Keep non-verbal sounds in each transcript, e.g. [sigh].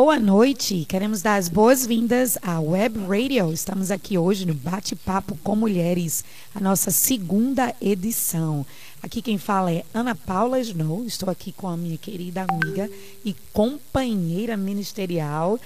Boa noite, queremos dar as boas-vindas à Web Radio. Estamos aqui hoje no Bate-Papo com Mulheres, a nossa segunda edição. Aqui quem fala é Ana Paula Snow, estou aqui com a minha querida amiga e companheira ministerial,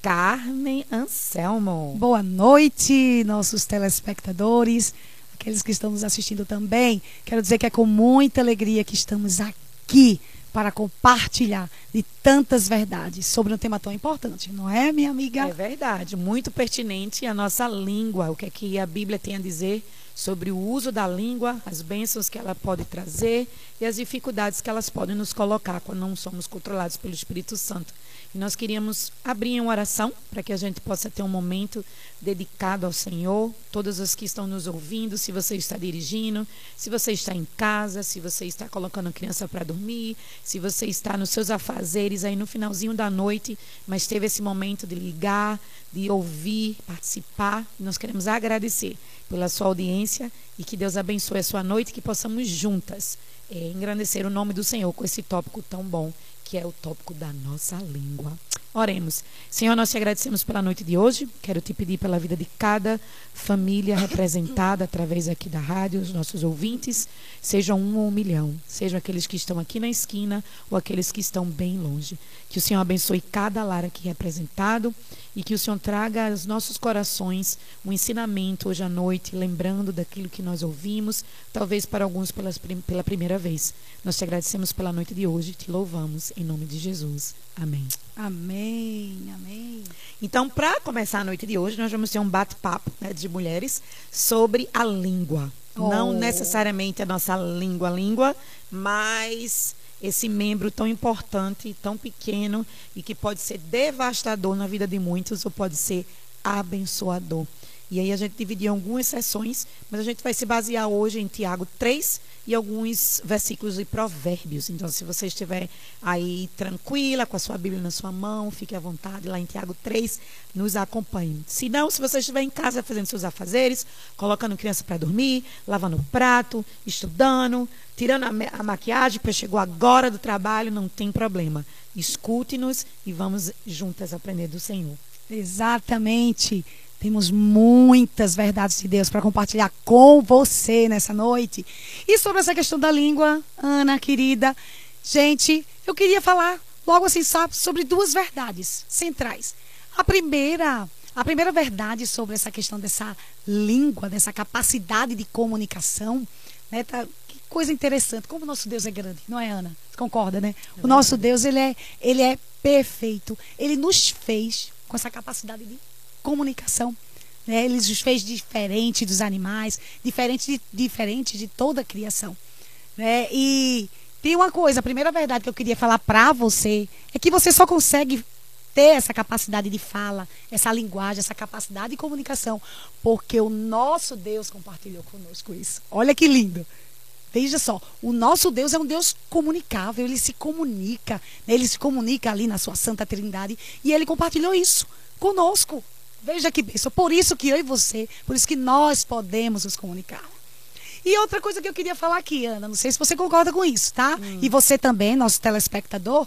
Carmen Anselmo. Boa noite, nossos telespectadores, aqueles que estão nos assistindo também. Quero dizer que é com muita alegria que estamos aqui para compartilhar de tantas verdades sobre um tema tão importante, não é, minha amiga? É verdade, muito pertinente a nossa língua, o que é que a Bíblia tem a dizer sobre o uso da língua, as bênçãos que ela pode trazer e as dificuldades que elas podem nos colocar quando não somos controlados pelo Espírito Santo. E nós queríamos abrir em oração para que a gente possa ter um momento dedicado ao Senhor. Todos os que estão nos ouvindo, se você está dirigindo, se você está em casa, se você está colocando criança para dormir, se você está nos seus afazeres aí no finalzinho da noite, mas teve esse momento de ligar, de ouvir, participar. Nós queremos agradecer pela sua audiência e que Deus abençoe a sua noite, que possamos juntas é, engrandecer o nome do Senhor com esse tópico tão bom que é o tópico da nossa língua. Oremos. Senhor, nós te agradecemos pela noite de hoje. Quero te pedir pela vida de cada família representada através aqui da rádio, os nossos ouvintes, sejam um ou um milhão, sejam aqueles que estão aqui na esquina ou aqueles que estão bem longe. Que o Senhor abençoe cada lar aqui representado e que o Senhor traga aos nossos corações um ensinamento hoje à noite, lembrando daquilo que nós ouvimos, talvez para alguns pela primeira vez. Nós te agradecemos pela noite de hoje, te louvamos em nome de Jesus. Amém. Amém, amém. Então, para começar a noite de hoje, nós vamos ter um bate-papo né, de mulheres sobre a língua. Oh. Não necessariamente a nossa língua, língua, mas esse membro tão importante, tão pequeno e que pode ser devastador na vida de muitos ou pode ser abençoador. E aí a gente dividiu algumas sessões, mas a gente vai se basear hoje em Tiago 3 e alguns versículos de Provérbios. Então, se você estiver aí tranquila, com a sua Bíblia na sua mão, fique à vontade lá em Tiago 3, nos acompanhe. Se não, se você estiver em casa fazendo seus afazeres, colocando criança para dormir, lavando o prato, estudando, tirando a, a maquiagem, porque chegou agora do trabalho, não tem problema. Escute-nos e vamos juntas aprender do Senhor. Exatamente. Temos muitas verdades de Deus para compartilhar com você nessa noite. E sobre essa questão da língua, Ana, querida, gente, eu queria falar logo assim, sabe, sobre duas verdades centrais. A primeira, a primeira verdade sobre essa questão dessa língua, dessa capacidade de comunicação, né, tá, que coisa interessante, como o nosso Deus é grande, não é, Ana? Você concorda, né? É o nosso Deus, ele é, ele é perfeito. Ele nos fez com essa capacidade de comunicação. Né? Ele os fez diferente dos animais, diferente de, diferente de toda a criação. Né? E tem uma coisa, a primeira verdade que eu queria falar para você é que você só consegue ter essa capacidade de fala, essa linguagem, essa capacidade de comunicação, porque o nosso Deus compartilhou conosco isso. Olha que lindo. Veja só, o nosso Deus é um Deus comunicável, ele se comunica, né? ele se comunica ali na sua santa trindade e ele compartilhou isso conosco. Veja que bênção. Por isso que eu e você, por isso que nós podemos nos comunicar. E outra coisa que eu queria falar aqui, Ana, não sei se você concorda com isso, tá? Hum. E você também, nosso telespectador,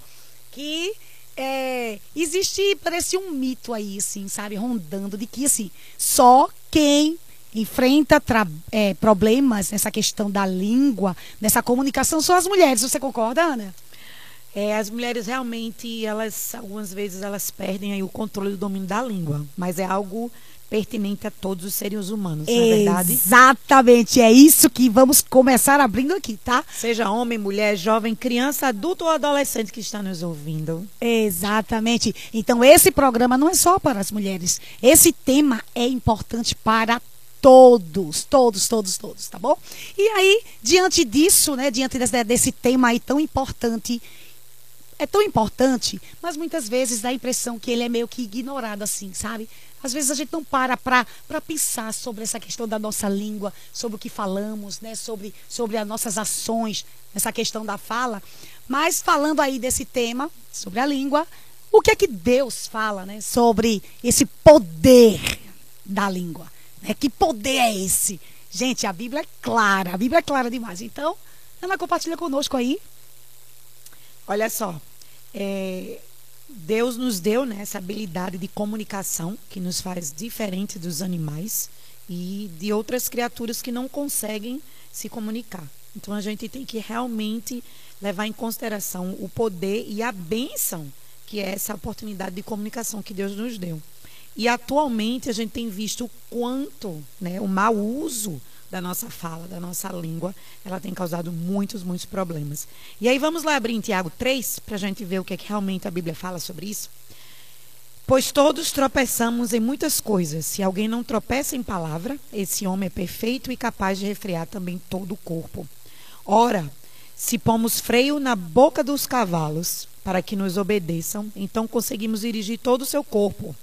que é, existe, parece um mito aí, assim, sabe, rondando, de que, assim, só quem enfrenta é, problemas nessa questão da língua, nessa comunicação, são as mulheres. Você concorda, Ana? É, as mulheres realmente, elas algumas vezes elas perdem aí o controle do domínio da língua, mas é algo pertinente a todos os seres humanos, não é verdade? Exatamente, é isso que vamos começar abrindo aqui, tá? Seja homem, mulher, jovem, criança, adulto ou adolescente que está nos ouvindo. Exatamente. Então esse programa não é só para as mulheres. Esse tema é importante para todos, todos, todos, todos, tá bom? E aí, diante disso, né, diante desse, desse tema aí tão importante, é tão importante, mas muitas vezes dá a impressão que ele é meio que ignorado assim, sabe? Às vezes a gente não para para pensar sobre essa questão da nossa língua, sobre o que falamos, né? sobre, sobre as nossas ações, essa questão da fala. Mas falando aí desse tema, sobre a língua, o que é que Deus fala né? sobre esse poder da língua? Né? Que poder é esse? Gente, a Bíblia é clara, a Bíblia é clara demais. Então, Ana, compartilha conosco aí Olha só, é, Deus nos deu né, essa habilidade de comunicação que nos faz diferente dos animais e de outras criaturas que não conseguem se comunicar. Então a gente tem que realmente levar em consideração o poder e a bênção que é essa oportunidade de comunicação que Deus nos deu. E atualmente a gente tem visto o quanto né, o mau uso da nossa fala, da nossa língua, ela tem causado muitos, muitos problemas. E aí vamos lá abrir em Tiago 3 para a gente ver o que, é que realmente a Bíblia fala sobre isso. Pois todos tropeçamos em muitas coisas. Se alguém não tropeça em palavra, esse homem é perfeito e capaz de refrear também todo o corpo. Ora, se pomos freio na boca dos cavalos para que nos obedeçam, então conseguimos dirigir todo o seu corpo.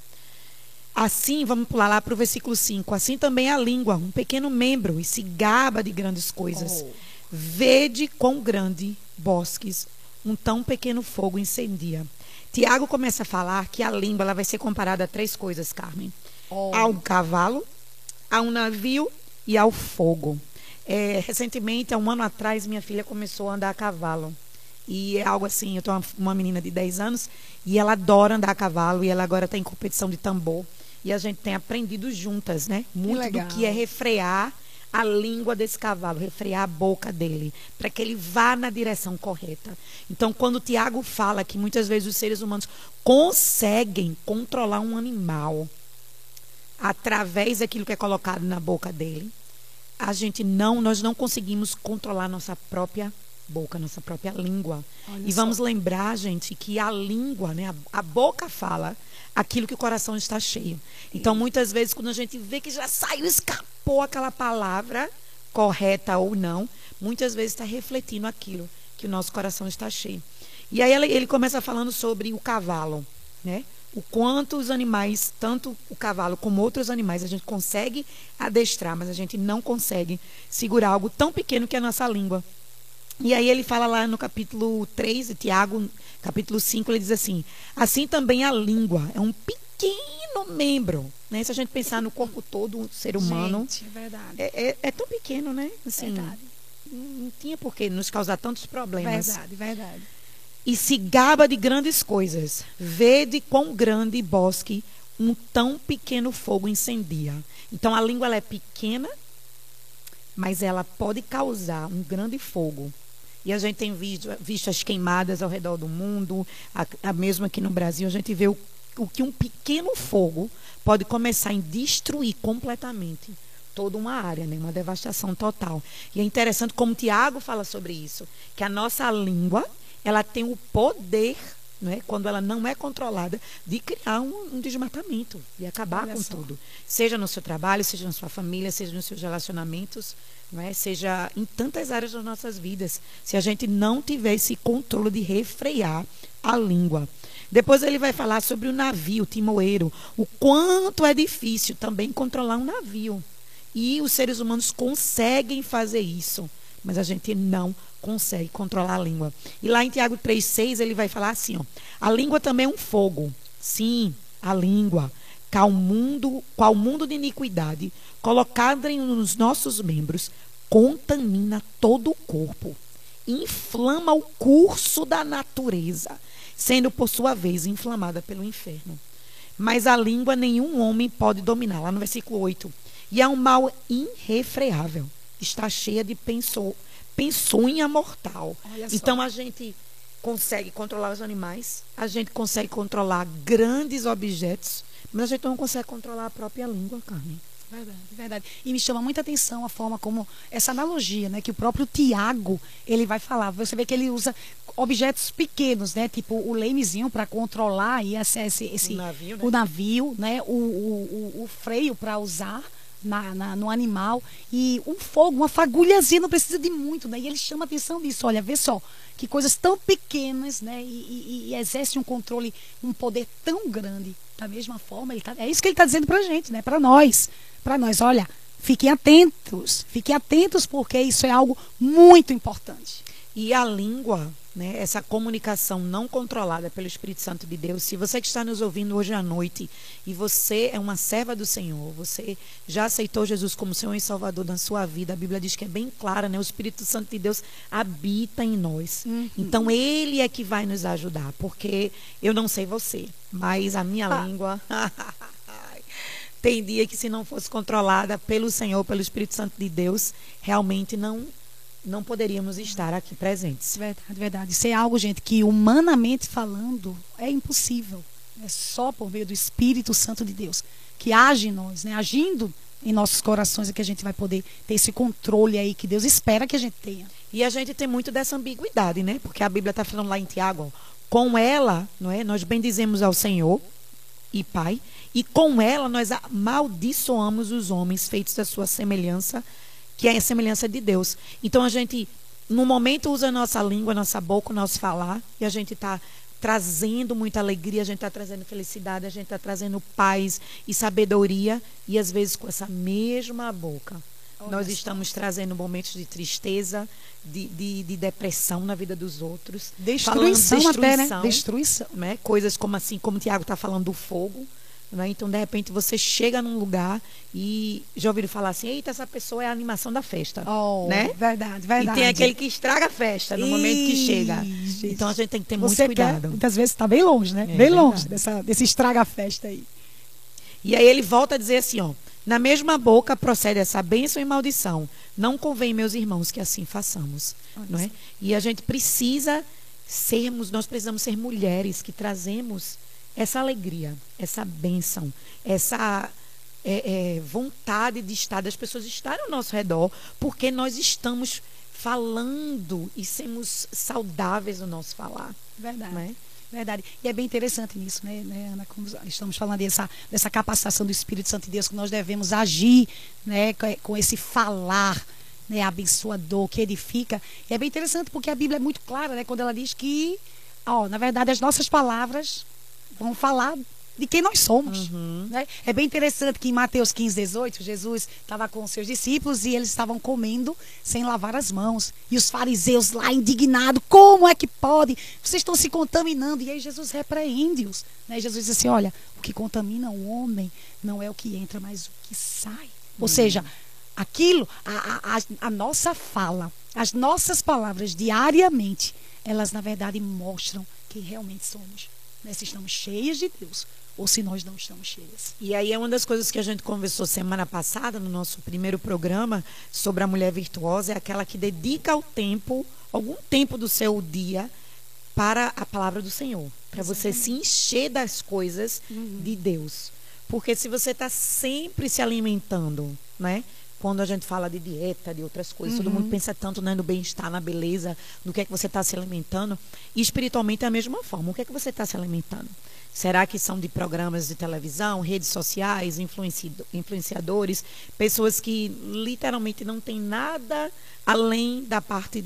Assim, vamos pular lá para o versículo 5. Assim também a língua, um pequeno membro, e se gaba de grandes coisas. Oh. Vede quão grande bosques um tão pequeno fogo incendia. Tiago começa a falar que a língua ela vai ser comparada a três coisas, Carmen: oh. ao cavalo, a um navio e ao fogo. É, recentemente, há um ano atrás, minha filha começou a andar a cavalo. E é algo assim, eu tenho uma, uma menina de 10 anos e ela adora andar a cavalo e ela agora está em competição de tambor. E a gente tem aprendido juntas, né? Muito que do que é refrear a língua desse cavalo, refrear a boca dele, para que ele vá na direção correta. Então, quando o Tiago fala que muitas vezes os seres humanos conseguem controlar um animal através daquilo que é colocado na boca dele, a gente não, nós não conseguimos controlar nossa própria boca, nossa própria língua. Olha e vamos lembrar, gente, que a língua, né, a, a, boca fala aquilo que o coração está cheio. Então, muitas vezes, quando a gente vê que já saiu, escapou aquela palavra, correta ou não, muitas vezes está refletindo aquilo que o nosso coração está cheio. E aí ele começa falando sobre o cavalo, né? o quanto os animais, tanto o cavalo como outros animais, a gente consegue adestrar, mas a gente não consegue segurar algo tão pequeno que é a nossa língua. E aí ele fala lá no capítulo 3, Tiago, capítulo 5, ele diz assim: Assim também a língua é um pequeno membro. Né? Se a gente pensar no corpo todo do ser humano. Gente, é. É, é, é tão pequeno, né? Assim, verdade. Não tinha por que nos causar tantos problemas. Verdade, verdade e se gaba de grandes coisas. Vede quão grande bosque um tão pequeno fogo incendia. Então a língua é pequena, mas ela pode causar um grande fogo. E a gente tem visto, visto as queimadas ao redor do mundo, a, a mesmo aqui no Brasil, a gente vê o, o que um pequeno fogo pode começar a destruir completamente toda uma área, né? uma devastação total. E é interessante como Tiago fala sobre isso, que a nossa língua ela tem o poder, né, quando ela não é controlada, de criar um, um desmatamento e acabar Olha com só. tudo. Seja no seu trabalho, seja na sua família, seja nos seus relacionamentos, não é? seja em tantas áreas das nossas vidas. Se a gente não tiver esse controle de refrear a língua. Depois ele vai falar sobre o navio, o timoeiro, o quanto é difícil também controlar um navio. E os seres humanos conseguem fazer isso, mas a gente não consegue controlar a língua. E lá em Tiago 3,6 ele vai falar assim: ó, a língua também é um fogo. Sim, a língua, qual mundo, qual mundo de iniquidade, colocada nos nossos membros, contamina todo o corpo, inflama o curso da natureza, sendo por sua vez inflamada pelo inferno. Mas a língua nenhum homem pode dominar. Lá no versículo 8. E é um mal irrefreável. Está cheia de pensou peçonha mortal. Então a gente consegue controlar os animais, a gente consegue controlar grandes objetos, mas a gente não consegue controlar a própria língua, Carmen. Verdade, verdade. E me chama muita atenção a forma como essa analogia, né, que o próprio Tiago ele vai falar. Você vê que ele usa objetos pequenos, né, tipo o lemezinho para controlar e esse, esse, o navio, né? o, navio, né, o, o, o, o freio para usar na, na, no animal. E um fogo, uma fagulhazinha, não precisa de muito, né? E ele chama a atenção disso. Olha, vê só, que coisas tão pequenas, né? E, e, e exerce um controle, um poder tão grande. Da mesma forma, ele tá, é isso que ele está dizendo para a gente, né? Para nós. Para nós, olha, fiquem atentos. Fiquem atentos, porque isso é algo muito importante. E a língua, né, essa comunicação não controlada pelo Espírito Santo de Deus, se você que está nos ouvindo hoje à noite e você é uma serva do Senhor, você já aceitou Jesus como Senhor e Salvador na sua vida, a Bíblia diz que é bem clara, né? O Espírito Santo de Deus habita em nós. Uhum. Então ele é que vai nos ajudar, porque eu não sei você, mas a minha ah. língua [laughs] tem dia que se não fosse controlada pelo Senhor, pelo Espírito Santo de Deus, realmente não não poderíamos estar aqui presentes. Verdade, verdade. Isso é algo, gente, que humanamente falando é impossível. É só por meio do Espírito Santo de Deus que age em nós, né? Agindo em nossos corações é que a gente vai poder ter esse controle aí que Deus espera que a gente tenha. E a gente tem muito dessa ambiguidade, né? Porque a Bíblia está falando lá em Tiago, com ela, não é? Nós bendizemos ao Senhor e Pai, e com ela nós amaldiçoamos os homens feitos da sua semelhança que é a semelhança de Deus. Então a gente, no momento, usa a nossa língua, a nossa boca, o nosso falar, e a gente está trazendo muita alegria, a gente está trazendo felicidade, a gente está trazendo paz e sabedoria, e às vezes com essa mesma boca. Olha nós estamos trazendo momentos de tristeza, de, de, de, depressão na vida dos outros. Destruição, destruição até, né? Destruição. Né? Coisas como assim, como o Tiago está falando do fogo. Né? Então, de repente, você chega num lugar e já ouviram falar assim: eita, essa pessoa é a animação da festa. Oh, né? Verdade, verdade. E tem aquele que estraga a festa no momento que chega. Então, a gente tem que ter muito cuidado. Quer, muitas vezes está bem longe, né? É, bem longe dessa, desse estraga-festa aí. E aí ele volta a dizer assim: ó. Na mesma boca procede essa bênção e maldição. Não convém, meus irmãos, que assim façamos. Não é? E a gente precisa sermos, nós precisamos ser mulheres que trazemos essa alegria, essa bênção, essa é, é, vontade de estar, das pessoas estarem ao nosso redor, porque nós estamos falando e sermos saudáveis no nosso falar. Verdade. Né? Verdade. E é bem interessante isso, né, né, Ana? Como estamos falando dessa, dessa capacitação do Espírito Santo de Deus, que nós devemos agir né, com esse falar né, abençoador, que edifica. E é bem interessante porque a Bíblia é muito clara, né, quando ela diz que, ó, na verdade, as nossas palavras vão falar de quem nós somos. Uhum. Né? É bem interessante que em Mateus 15, 18, Jesus estava com os seus discípulos e eles estavam comendo sem lavar as mãos. E os fariseus lá indignados, como é que pode? Vocês estão se contaminando. E aí Jesus repreende-os. Né? Jesus diz assim: olha, o que contamina o homem não é o que entra, mas o que sai. Uhum. Ou seja, aquilo, a, a, a nossa fala, as nossas palavras diariamente, elas na verdade mostram quem realmente somos né, se estamos cheias de Deus ou se nós não estamos cheias. E aí é uma das coisas que a gente conversou semana passada no nosso primeiro programa sobre a mulher virtuosa, é aquela que dedica o tempo, algum tempo do seu dia para a palavra do Senhor, para você se encher das coisas uhum. de Deus. Porque se você está sempre se alimentando, né? Quando a gente fala de dieta, de outras coisas, uhum. todo mundo pensa tanto né, no bem-estar, na beleza, no que é que você está se alimentando. E espiritualmente é a mesma forma. O que é que você está se alimentando? Será que são de programas de televisão, redes sociais, influenciadores, pessoas que literalmente não têm nada além da parte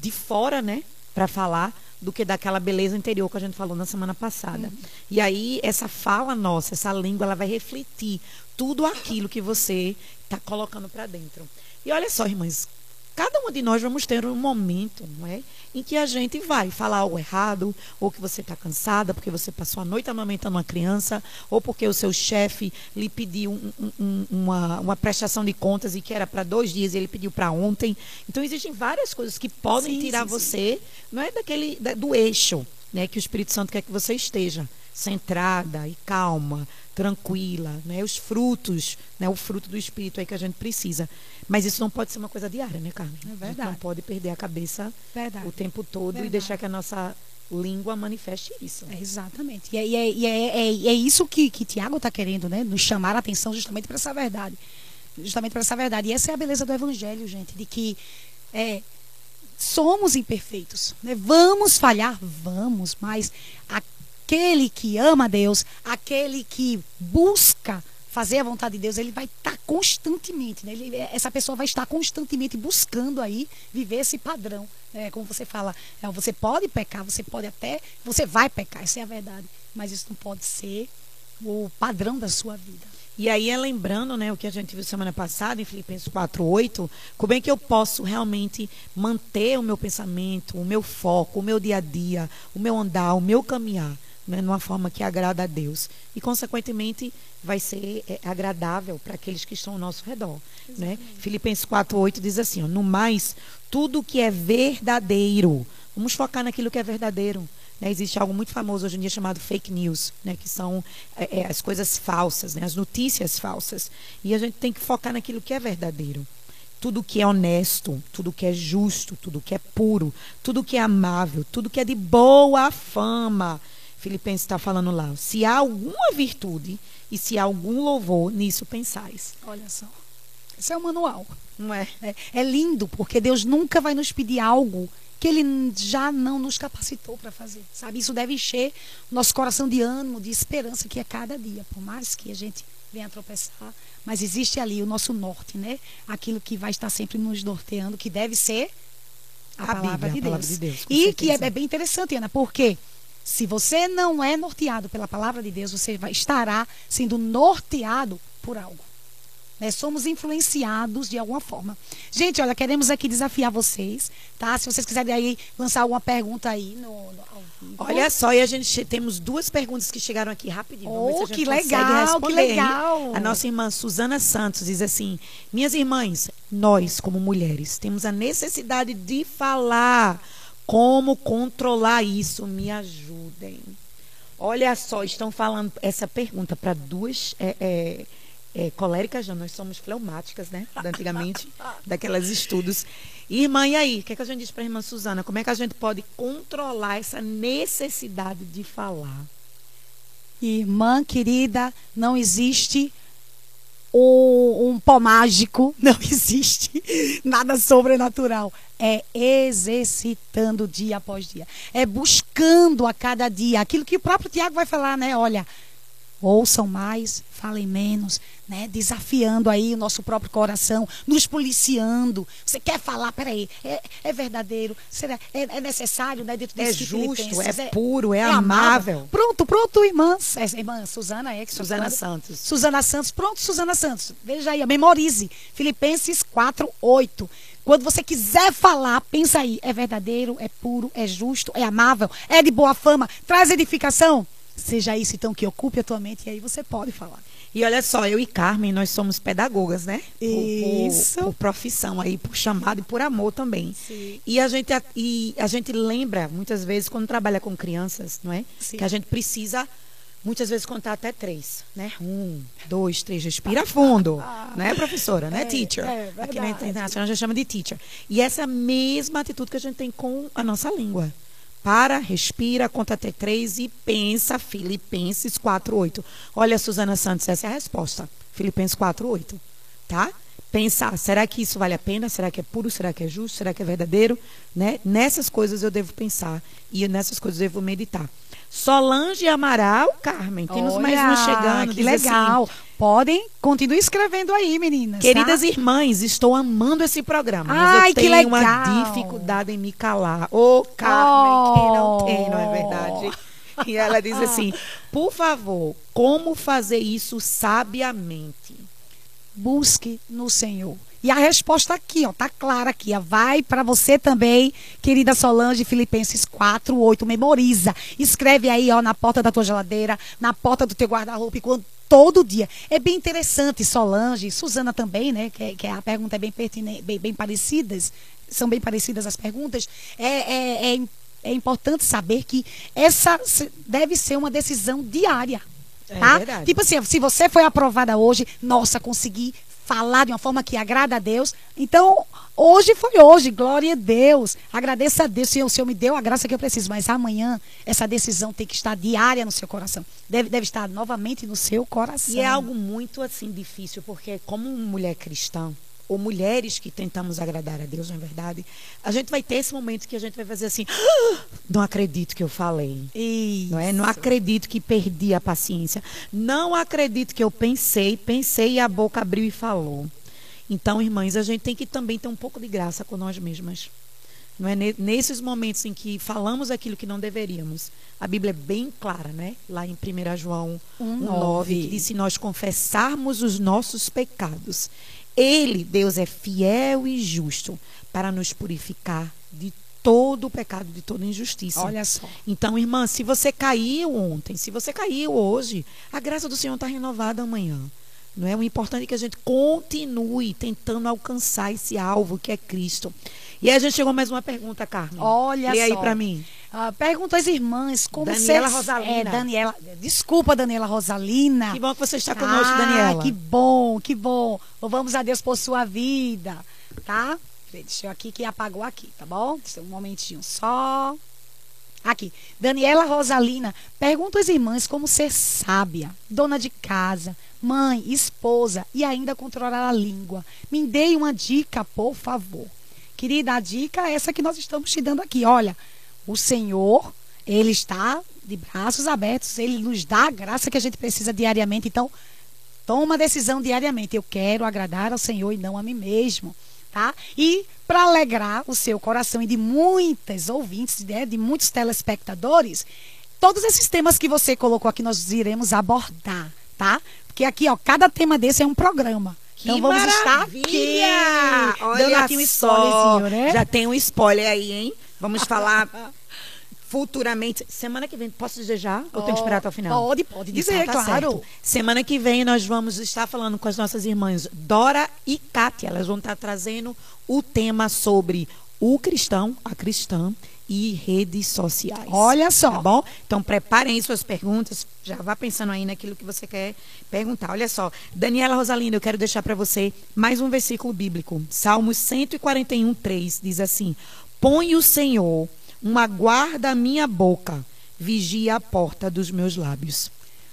de fora, né, para falar do que daquela beleza interior que a gente falou na semana passada. Uhum. E aí essa fala nossa, essa língua, ela vai refletir tudo aquilo que você está colocando para dentro. E olha só, irmãs, cada uma de nós vamos ter um momento, não é? Em que a gente vai falar algo errado, ou que você está cansada porque você passou a noite amamentando uma criança, ou porque o seu chefe lhe pediu um, um, uma, uma prestação de contas e que era para dois dias e ele pediu para ontem. Então existem várias coisas que podem sim, tirar sim, você, sim. não é daquele da, do eixo, né? Que o Espírito Santo quer que você esteja centrada e calma, tranquila, né? Os frutos, né? O fruto do espírito aí que a gente precisa. Mas isso não pode ser uma coisa diária, né, Carmen? É verdade. não pode perder a cabeça verdade. o tempo todo verdade. e deixar que a nossa língua manifeste isso. É, exatamente. E é, e é, e é, é, é, isso que, que Tiago está querendo, né? Nos chamar a atenção justamente para essa verdade. Justamente para essa verdade. E essa é a beleza do evangelho, gente, de que é, somos imperfeitos. Né? Vamos falhar? Vamos, mas a aquele que ama Deus, aquele que busca fazer a vontade de Deus, ele vai estar tá constantemente, né? ele, essa pessoa vai estar constantemente buscando aí viver esse padrão. É, como você fala, é, você pode pecar, você pode até, você vai pecar, essa é a verdade, mas isso não pode ser o padrão da sua vida. E aí é lembrando, né, o que a gente viu semana passada em Filipenses 4:8, como é que eu posso realmente manter o meu pensamento, o meu foco, o meu dia a dia, o meu andar, o meu caminhar, né, numa forma que agrada a Deus e consequentemente vai ser é, agradável para aqueles que estão ao nosso redor, né? Filipenses 4:8 diz assim, ó, no mais, tudo que é verdadeiro, vamos focar naquilo que é verdadeiro. Né, existe algo muito famoso hoje em dia chamado fake news, né, que são é, é, as coisas falsas, né, as notícias falsas. E a gente tem que focar naquilo que é verdadeiro. Tudo que é honesto, tudo que é justo, tudo que é puro, tudo que é amável, tudo que é de boa fama. Filipenses está falando lá. Se há alguma virtude e se há algum louvor, nisso pensais. Olha só. Esse é o manual. Não é? É, é lindo, porque Deus nunca vai nos pedir algo que ele já não nos capacitou para fazer, sabe? Isso deve encher o nosso coração de ânimo, de esperança que é cada dia, por mais que a gente venha tropeçar, mas existe ali o nosso norte, né? Aquilo que vai estar sempre nos norteando, que deve ser a, A palavra, Bíblia, de a palavra Deus. de Deus, e que é, certeza. é bem interessante, Ana, porque se você não é norteado pela palavra de Deus, você vai, estará sendo norteado por algo. Né? Somos influenciados de alguma forma. Gente, olha, queremos aqui desafiar vocês, tá? Se vocês quiserem aí lançar alguma pergunta aí no, no. Olha só, e a gente temos duas perguntas que chegaram aqui rapidinho. Oh, que legal, que legal. A nossa irmã Suzana Santos diz assim: Minhas irmãs, nós, como mulheres, temos a necessidade de falar. Como controlar isso? Me ajudem. Olha só, estão falando essa pergunta para duas é, é, é, coléricas, já nós somos fleumáticas, né? Da antigamente, [laughs] daquelas estudos. Irmã, e aí? O que, é que a gente diz para a irmã Suzana? Como é que a gente pode controlar essa necessidade de falar? Irmã querida, não existe um, um pó mágico, [laughs] não existe nada sobrenatural. É exercitando dia após dia. É buscando a cada dia aquilo que o próprio Tiago vai falar, né? Olha, ouçam mais, falem menos, né? Desafiando aí o nosso próprio coração, nos policiando. Você quer falar, peraí, é, é verdadeiro, será, é, é necessário, né? Dentro É desse justo, é puro, é amável. Pronto, pronto, irmãs. Essa irmã Suzana é que Suzana. Santos. Suzana Santos, pronto, Suzana Santos. Veja aí, memorize. Filipenses 4, 8. Quando você quiser falar, pensa aí. É verdadeiro, é puro, é justo, é amável, é de boa fama, traz edificação. Seja isso então que ocupe a tua mente e aí você pode falar. E olha só, eu e Carmen, nós somos pedagogas, né? Por- por- Isso. Por, profissão aí, por chamado e por amor também. Sim. E a gente, e a gente lembra, muitas vezes, quando trabalha com crianças, não é? Sim. Que a gente precisa, muitas vezes, contar até três, né? Um, dois, três, respira fundo. [laughs] né, professora? Né, É, teacher? é Aqui na internacional a gente chama de teacher. E essa mesma atitude que a gente tem com a nossa língua. Para, respira, conta até três e pensa. Filipenses 4.8. Olha, Suzana Santos, essa é a resposta. Filipenses 4.8. Tá? Pensar, será que isso vale a pena? Será que é puro? Será que é justo? Será que é verdadeiro? Né? Nessas coisas eu devo pensar. E nessas coisas eu devo meditar. Solange Amaral, Carmen. Temos mais uma Olha, chegando. Que assim, legal. Podem, continue escrevendo aí, meninas. Queridas tá? irmãs, estou amando esse programa. Mas Ai, eu que tenho legal. uma dificuldade em me calar. Ô, Carmen, quem não Oh. tem, não é verdade? E ela diz assim: por favor, como fazer isso sabiamente? busque no Senhor. E a resposta aqui, ó, tá clara aqui, ó, vai para você também, querida Solange, Filipenses 4, 8, memoriza. Escreve aí, ó, na porta da tua geladeira, na porta do teu guarda-roupa, e quando todo dia. É bem interessante, Solange, Suzana também, né, que, é- que a pergunta é bem pertinente, bem, bem parecidas, são bem parecidas as perguntas. É, é, é, é importante saber que essa deve ser uma decisão diária. É tá? verdade. Tipo assim, se você foi aprovada hoje, nossa, consegui falar de uma forma que agrada a Deus. Então, hoje foi hoje, glória a Deus. Agradeça a Deus, Senhor, o Senhor me deu a graça que eu preciso. Mas amanhã, essa decisão tem que estar diária no seu coração. Deve, deve estar novamente no seu coração. E é algo muito assim difícil, porque como mulher cristã, ou mulheres que tentamos agradar a Deus, não é verdade? A gente vai ter esse momento que a gente vai fazer assim: "Ah, [gasps] não acredito que eu falei. Isso. Não, é? não acredito que perdi a paciência. Não acredito que eu pensei, pensei e a boca abriu e falou. Então, irmãs, a gente tem que também ter um pouco de graça com nós mesmas. não é nesses momentos em que falamos aquilo que não deveríamos. A Bíblia é bem clara, né? Lá em 1 João 1:9, que diz se nós confessarmos os nossos pecados, ele, Deus é fiel e justo para nos purificar de todo o pecado, de toda injustiça. Olha só. Então, irmã, se você caiu ontem, se você caiu hoje, a graça do Senhor está renovada amanhã. Não é? O importante é que a gente continue tentando alcançar esse alvo que é Cristo. E aí a gente chegou mais uma pergunta, Carmen. Olha Lê só. aí para mim. Ah, pergunta às irmãs como Daniela cês- Rosalina. É, Daniela. Desculpa, Daniela Rosalina. Que bom que você está conosco, ah, Daniela. Que bom, que bom. Louvamos a Deus por sua vida, tá? Deixa eu aqui que apagou aqui, tá bom? Deixa eu um momentinho só. Aqui. Daniela Rosalina pergunta às irmãs como ser sábia, dona de casa, mãe, esposa e ainda controlar a língua. Me dê uma dica, por favor. Querida, a dica é essa que nós estamos te dando aqui. Olha, o Senhor, Ele está de braços abertos, Ele nos dá a graça que a gente precisa diariamente. Então, toma decisão diariamente. Eu quero agradar ao Senhor e não a mim mesmo. Tá? E para alegrar o seu coração e de muitas ouvintes, né, de muitos telespectadores, todos esses temas que você colocou aqui nós iremos abordar, tá? Porque aqui, ó, cada tema desse é um programa. Que então vamos estar maravilha! aqui, Olha dando aqui um spoilerzinho, né? Já tem um spoiler aí, hein? Vamos falar futuramente. Semana que vem, posso dizer já? Ou tem que esperar até o final? Pode, pode dizer, Então, tá claro. certo. Semana que vem nós vamos estar falando com as nossas irmãs Dora e Kátia. Elas vão estar trazendo o tema sobre o cristão, a cristã e redes sociais. Olha só. Tá bom? Então preparem suas perguntas. Já vá pensando aí naquilo que você quer perguntar. Olha só. Daniela Rosalinda, eu quero deixar para você mais um versículo bíblico. Salmos 141, 3 diz assim: Põe o Senhor uma guarda à minha boca, vigia a porta dos meus lábios.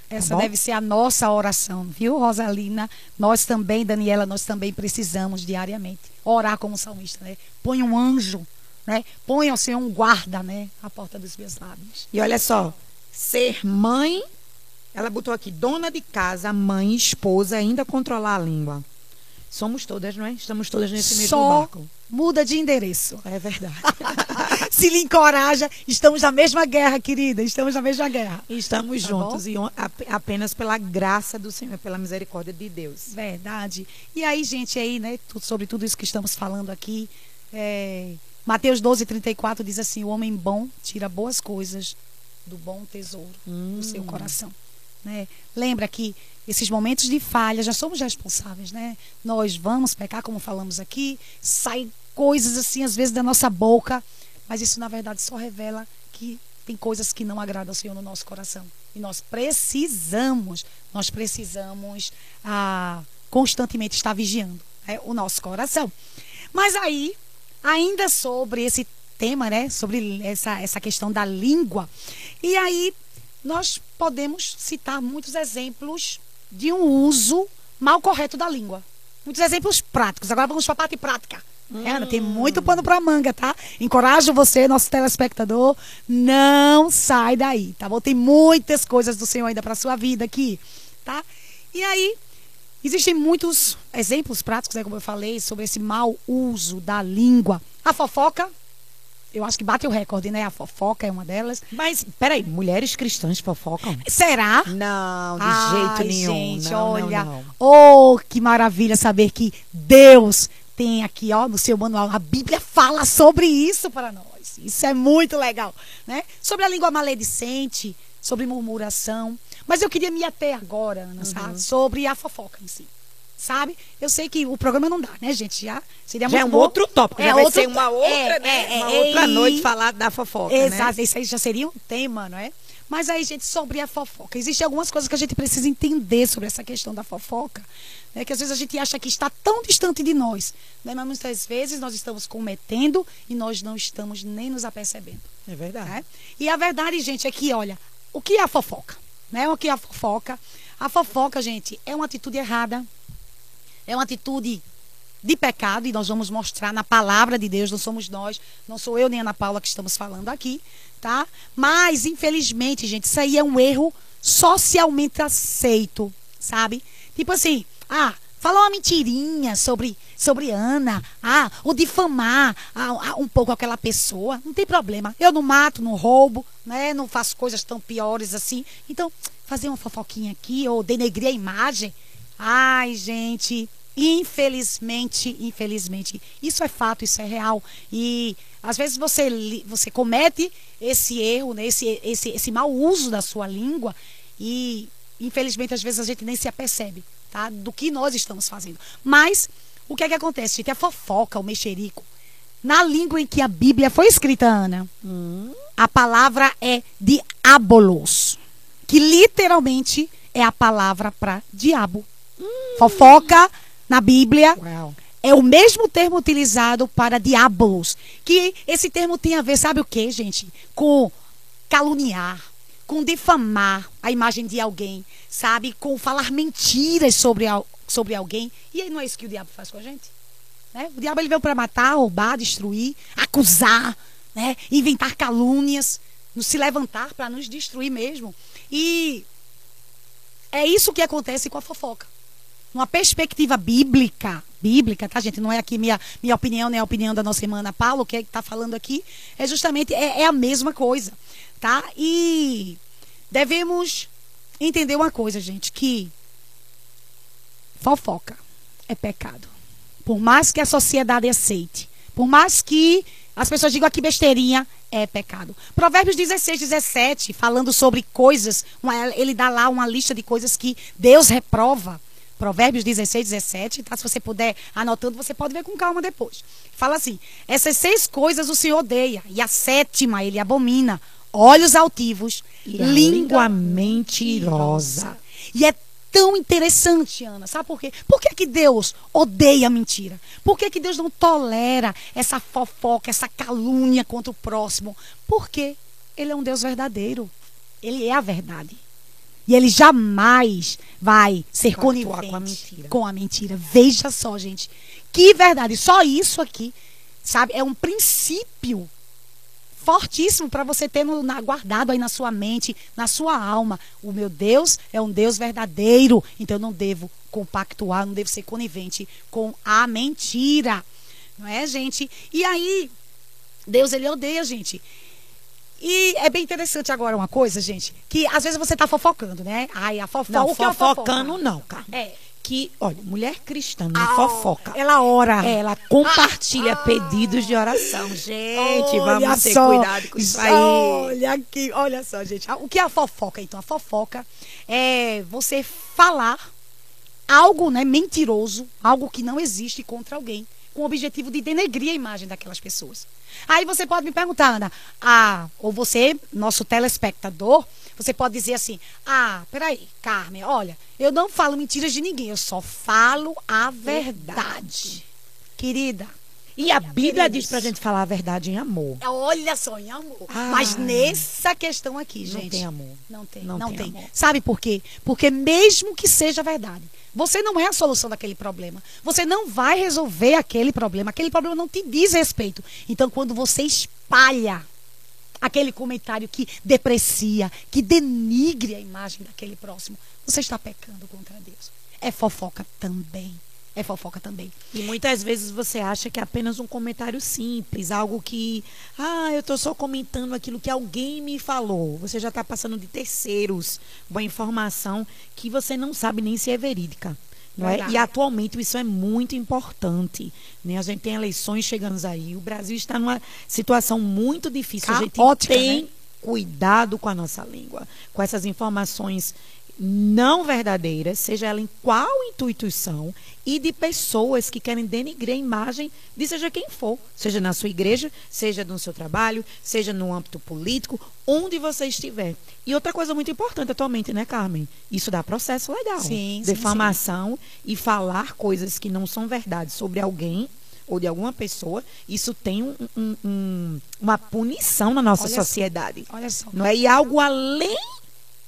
Essa Tá deve ser a nossa oração, viu, Rosalina? Nós também, Daniela, nós também precisamos diariamente orar como salmista, né? Põe um anjo, né? Põe ao Senhor um guarda, né? À porta dos meus lábios. E olha só, ser mãe, ela botou aqui, dona de casa, mãe, esposa, ainda controlar a língua. Somos todas, não é? Estamos todas nesse mesmo Só barco. Muda de endereço. É verdade. [laughs] Se lhe encoraja, estamos na mesma guerra, querida. Estamos na mesma guerra. Estamos Tá juntos e on- ap- apenas pela graça do Senhor, pela misericórdia de Deus. Verdade. E aí, gente, aí, né, sobre tudo isso que estamos falando aqui, é, Mateus 12, 34 diz assim: o homem bom tira boas coisas do bom tesouro do seu coração. Né? Lembra que esses momentos de falha, já somos responsáveis, né? Nós vamos pecar, como falamos aqui, sai coisas assim, às vezes, da nossa boca, mas isso, na verdade, só revela que tem coisas que não agradam ao Senhor no nosso coração. E nós precisamos, nós precisamos ah, constantemente estar vigiando né, o nosso coração. Mas aí, ainda sobre esse tema, né? Sobre essa, essa questão da língua. E aí, nós podemos citar muitos exemplos de um uso mal correto da língua. Muitos exemplos práticos. Agora vamos para a parte prática. É, Ana, tem muito pano para manga, tá? Encorajo você, nosso telespectador, não sai daí, tá bom? Tem muitas coisas do Senhor ainda para sua vida aqui, tá? E aí, existem muitos exemplos práticos, né, como eu falei, sobre esse mau uso da língua. A fofoca, eu acho que bate o recorde, né? A fofoca é uma delas. Mas, peraí, mulheres cristãs fofocam? Será? Não, de Ai, jeito nenhum. Gente, Não, não, olha. não. Oh, que maravilha saber que Deus tem aqui, ó, no seu manual. A Bíblia fala sobre isso para nós. Isso é muito legal, né? Sobre a língua maledicente, sobre murmuração. Mas eu queria me ater agora, Ana, Uhum. sabe? Sobre a fofoca em si. Sabe? Eu sei que o programa não dá, né, gente? Já seria Já é um bom. outro tópico, É já vai outro ser uma outra, é, né? é, uma é, outra e- noite falar da fofoca, Exato, né? isso aí já seria um tema, não é? Mas aí, gente, sobre a fofoca. Existem algumas coisas que a gente precisa entender sobre essa questão da fofoca. Né? Que às vezes a gente acha que está tão distante de nós. Né? Mas muitas vezes nós estamos cometendo e nós não estamos nem nos apercebendo. É verdade. né? E a verdade, gente, é que, olha, o que é a fofoca? Né? O que é a fofoca? A fofoca, gente, é uma atitude errada. É uma atitude de pecado, e nós vamos mostrar na palavra de Deus, não somos nós, não sou eu nem Ana Paula que estamos falando aqui, tá? Mas, infelizmente, gente, isso aí é um erro socialmente aceito, sabe? Tipo assim, ah, falar uma mentirinha sobre, sobre Ana, ah, ou difamar ah, ah, um pouco aquela pessoa, não tem problema. Eu não mato, não roubo, né? Não faço coisas tão piores assim. Então, fazer uma fofoquinha aqui ou denegrir a imagem. Ai, gente, infelizmente, infelizmente, isso é fato, isso é real. E às vezes você, você comete esse erro, né? esse, esse, esse mau uso da sua língua e infelizmente às vezes a gente nem se apercebe tá? do que nós estamos fazendo. Mas o que é que acontece, gente? A fofoca, o mexerico. Na língua em que a Bíblia foi escrita, Ana, hum. a palavra é diabolos, que literalmente é a palavra para diabo. Hum. Fofoca na Bíblia Uau. é o mesmo termo utilizado para diabolos, que esse termo tem a ver, sabe o que, gente? Com caluniar, com difamar a imagem de alguém, sabe? Com falar mentiras sobre, sobre alguém. E aí não é isso que o diabo faz com a gente? Né? O diabo ele veio para matar, roubar, destruir, acusar, né? inventar calúnias, se levantar para nos destruir mesmo. E é isso que acontece com a fofoca. Uma perspectiva bíblica, bíblica, tá, gente? Não é aqui minha, minha opinião, nem a opinião da nossa irmã Ana Paula, o que é está falando aqui é justamente é, é a mesma coisa tá? E devemos entender uma coisa, gente, que fofoca é pecado. Por mais que a sociedade aceite, por mais que as pessoas digam aqui besteirinha, é pecado. Provérbios 16, 17, falando sobre coisas, ele dá lá uma lista de coisas que Deus reprova. Provérbios 16, 17, tá? Se você puder anotando, você pode ver com calma depois. Fala assim: essas seis coisas o Senhor odeia, e a sétima ele abomina: olhos altivos, e língua mentirosa. E é tão interessante, Ana. Sabe por quê? Por que, que Deus odeia a mentira? Por que, que Deus não tolera essa fofoca, essa calúnia contra o próximo? Porque Ele é um Deus verdadeiro. Ele é a verdade. E ele jamais vai ser conivente com a, mentira. com a mentira. Veja só, gente. Que verdade. Só isso aqui, sabe? É um princípio fortíssimo para você ter no, na, guardado aí na sua mente, na sua alma. O meu Deus é um Deus verdadeiro, então eu não devo compactuar, não devo ser conivente com a mentira. Não é, gente? E aí, Deus ele odeia, gente. E é bem interessante agora uma coisa, gente, que às vezes você está fofocando, né? Ai, a fofoca. Não, fofocando não, cara. É que, olha, mulher cristã não ah, fofoca. Ela ora. Ela compartilha ah, pedidos de oração. Gente, vamos ter só, cuidado com isso aí. Olha aqui, olha só, gente. O que é a fofoca? Então, a fofoca é você falar algo, né, mentiroso, algo que não existe contra alguém, com o objetivo de denegrir a imagem daquelas pessoas. Aí você pode me perguntar, Ana, ah, ou você, nosso telespectador, você pode dizer assim: ah, peraí, Carmen, olha, eu não falo mentiras de ninguém, eu só falo a verdade. verdade. Querida. E a Bíblia diz pra gente falar a verdade em amor. Olha só, em amor. Ah, Mas nessa questão aqui, gente. Não tem amor. Não tem. Não, não tem. tem. Sabe por quê? Porque mesmo que seja verdade, você não é a solução daquele problema. Você não vai resolver aquele problema. Aquele problema não te diz respeito. Então, quando você espalha aquele comentário que deprecia, que denigre a imagem daquele próximo, você está pecando contra Deus. É fofoca também. É fofoca também. E muitas vezes você acha que é apenas um comentário simples, algo que, ah, eu estou só comentando aquilo que alguém me falou. Você já está passando de terceiros uma informação que você não sabe nem se é verídica. Não é? E atualmente isso é muito importante. Né? A gente tem eleições chegando aí. O Brasil está numa situação muito difícil. Caótica, a gente tem né? cuidado com a nossa língua, com essas informações não verdadeiras, seja ela em qual intuição, e de pessoas que querem denigrir a imagem de seja quem for, seja na sua igreja, seja no seu trabalho, seja no âmbito político, onde você estiver. E outra coisa muito importante atualmente, né, Carmen? Isso dá processo legal. Sim, Defamação sim. e falar coisas que não são verdade sobre alguém ou de alguma pessoa, isso tem um, um, um, uma punição na nossa olha sociedade. Só, olha só. Não é? E algo além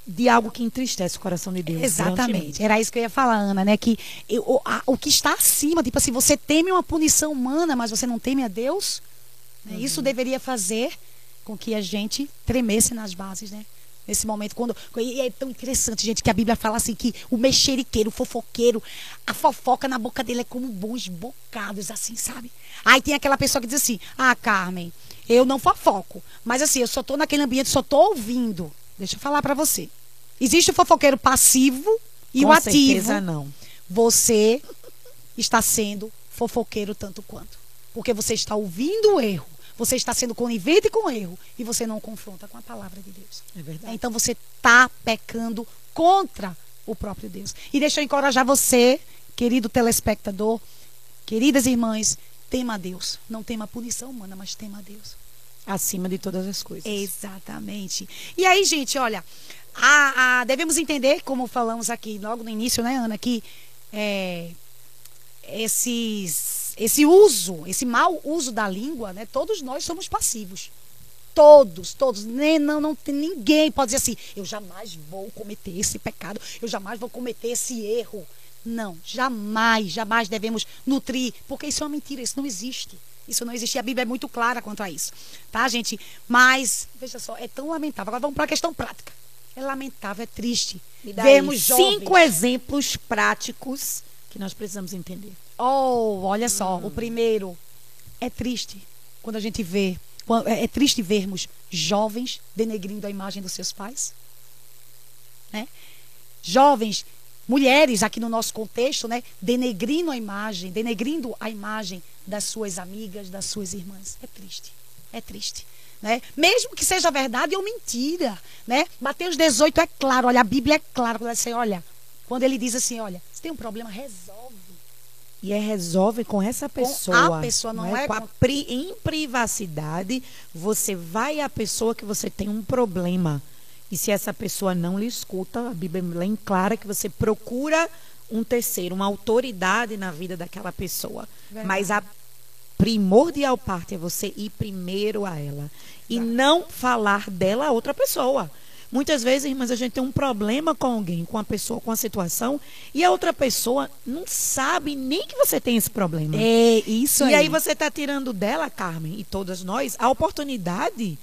de algo que entristece o coração de Deus. Exatamente. Era isso que eu ia falar, Ana, né? Que eu, o, a, o que está acima, tipo assim, você teme uma punição humana, mas você não teme a Deus. Né? Uhum. Isso deveria fazer com que a gente tremesse nas bases, né? nesse momento. Quando, e é tão interessante, gente, que a Bíblia fala assim que o mexeriqueiro, o fofoqueiro, a fofoca na boca dele é como bons bocados, assim, sabe? Aí tem aquela pessoa que diz assim: Ah, Carmen, eu não fofoco. Mas assim, eu só tô naquele ambiente, só tô ouvindo. Deixa eu falar para você. Existe o fofoqueiro passivo e Com o ativo. certeza não. Você está sendo fofoqueiro tanto quanto. Porque você está ouvindo o erro. Você está sendo conivente com o erro. E você não confronta com a palavra de Deus. É verdade. Então você está pecando contra o próprio Deus. E deixa eu encorajar você, querido telespectador, queridas irmãs, tema a Deus. Não tema a punição humana, mas tema a Deus. Acima de todas as coisas. Exatamente. E aí, gente, olha, a, a- devemos entender, como falamos aqui logo no início, né, Ana, que é, esses, esse uso, esse mau uso da língua, né, todos nós somos passivos. Todos, todos. Nem, não, não ninguém pode dizer assim, eu jamais vou cometer esse pecado, eu jamais vou cometer esse erro. Não, jamais, jamais devemos nutrir, porque isso é uma mentira, isso não existe. Isso não existe, a Bíblia é muito clara quanto a isso. Tá, gente? Mas, veja só, é tão lamentável. Agora vamos para a questão prática. É lamentável, é triste. Jovens. cinco exemplos práticos que nós precisamos entender. Oh, olha só, o primeiro é triste quando a gente vê, é é triste vermos jovens denegrindo a imagem dos seus pais, né? Jovens, mulheres aqui no nosso contexto, né, denegrindo a imagem, denegrindo a imagem das suas amigas, das suas irmãs. É triste. É triste. Né? Mesmo que seja verdade ou mentira, né? Mateus 18 é claro, olha, a Bíblia é clara quando assim, olha, quando ele diz assim, olha, se tem um problema, resolve. E é resolve com essa pessoa. a pessoa, não é Com a com- pri- em privacidade, você vai à pessoa que você tem um problema. E se essa pessoa não lhe escuta, a Bíblia é bem clara que você procura um terceiro, uma autoridade na vida daquela pessoa. Verdade. Mas a primordial parte é você ir primeiro a ela. E não falar dela a outra pessoa. Muitas vezes, irmãs, a gente tem um problema com alguém, com a pessoa, com a situação, e a outra pessoa não sabe nem que você tem esse problema. É isso e aí você está tirando dela, Carmen, e todas nós, a oportunidade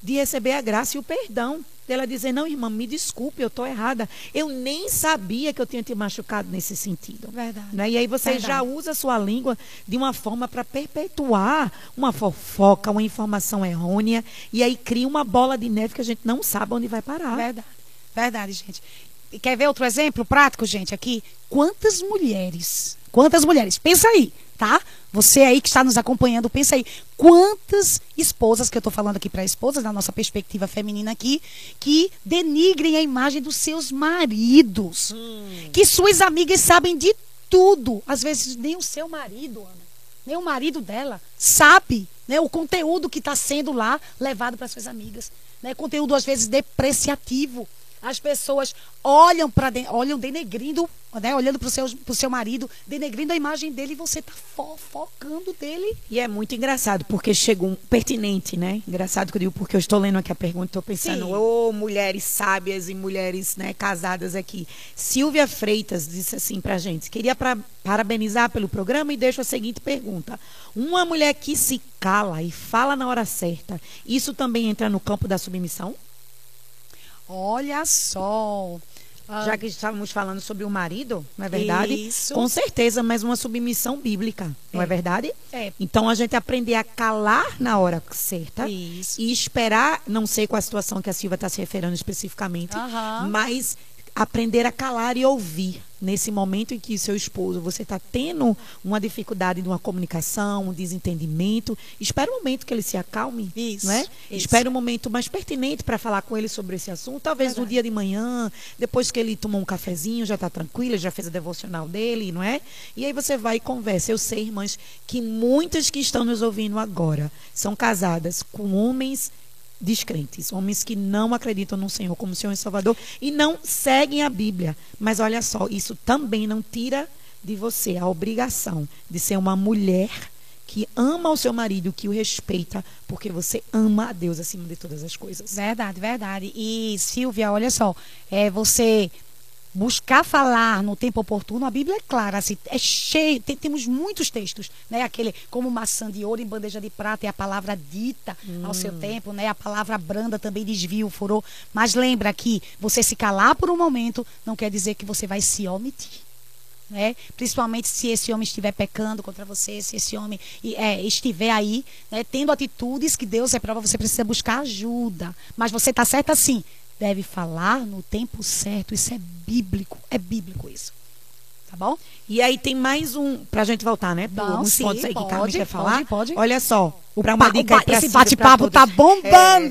de receber a graça e o perdão. Dela dizer, não, irmã, me desculpe, eu estou errada. Eu nem sabia que eu tinha te machucado nesse sentido. Verdade. Né? E aí você Verdade. já usa a sua língua de uma forma para perpetuar uma fofoca, uma informação errônea, e aí cria uma bola de neve que a gente não sabe onde vai parar. Verdade. Verdade, gente. E quer ver outro exemplo prático, gente, aqui? Quantas mulheres, quantas mulheres, pensa aí, tá? Você aí que está nos acompanhando, pensa aí. Quantas esposas, que eu estou falando aqui para esposas, na nossa perspectiva feminina aqui, que denigrem a imagem dos seus maridos. Que suas amigas sabem de tudo. Às vezes nem o seu marido, Ana, nem o marido dela sabe né, o conteúdo que está sendo lá levado para suas amigas. Né, conteúdo às vezes depreciativo. As pessoas olham para olham denegrindo, né, olhando para o seu, pro seu marido, denegrindo a imagem dele e você está fofocando dele. E é muito engraçado, porque chegou um pertinente, né? Engraçado que eu digo, porque eu estou lendo aqui a pergunta, estou pensando, ô mulheres sábias e mulheres né, casadas aqui. Silvia Freitas disse assim pra gente: queria pra, parabenizar pelo programa e deixo a seguinte pergunta. Uma mulher que se cala e fala na hora certa, isso também entra no campo da submissão? Olha só. Ah, Já que estávamos falando sobre o marido, não é verdade? Isso. Com certeza, mas uma submissão bíblica, não é, É. verdade? É. Então a gente aprender a calar na hora certa Isso. e esperar, não sei qual a situação que a Silvia está se referindo especificamente, Aham. mas aprender a calar e ouvir nesse momento em que seu esposo você está tendo uma dificuldade de uma comunicação, um desentendimento, espera um momento que ele se acalme, Isso, não é? isso. Espera um momento mais pertinente para falar com ele sobre esse assunto, talvez no dia de manhã, depois que ele tomou um cafezinho, já está tranquilo, já fez a devocional dele, não é? E aí você vai e conversa. Eu sei, irmãs, que muitas que estão nos ouvindo agora são casadas com homens descrentes, homens que não acreditam no Senhor como Senhor e Salvador e não seguem a Bíblia. Mas olha só, isso também não tira de você a obrigação de ser uma mulher que ama o seu marido, que o respeita, porque você ama a Deus acima de todas as coisas. Verdade, verdade. E Silvia, olha só, é você buscar falar no tempo oportuno, a Bíblia é clara, assim, é cheio, tem, temos muitos textos, né? Aquele como maçã de ouro em bandeja de prata é a palavra dita hum. ao seu tempo, né? A palavra branda também desvia o furor, mas lembra que você se calar por um momento não quer dizer que você vai se omitir. Né? Principalmente se esse homem estiver pecando contra você, se esse homem é, estiver aí, né, tendo atitudes que Deus é prova, você precisa buscar ajuda. Mas você está certo assim, deve falar no tempo certo. Isso é bíblico, é bíblico isso. Tá bom? E aí tem mais um, pra gente voltar, né? Por Não, sim, pontos aí pode, que Carmen quer falar. Pode, pode. Olha só, o pra uma dica aí pra esse bate-papo pra tá bombando!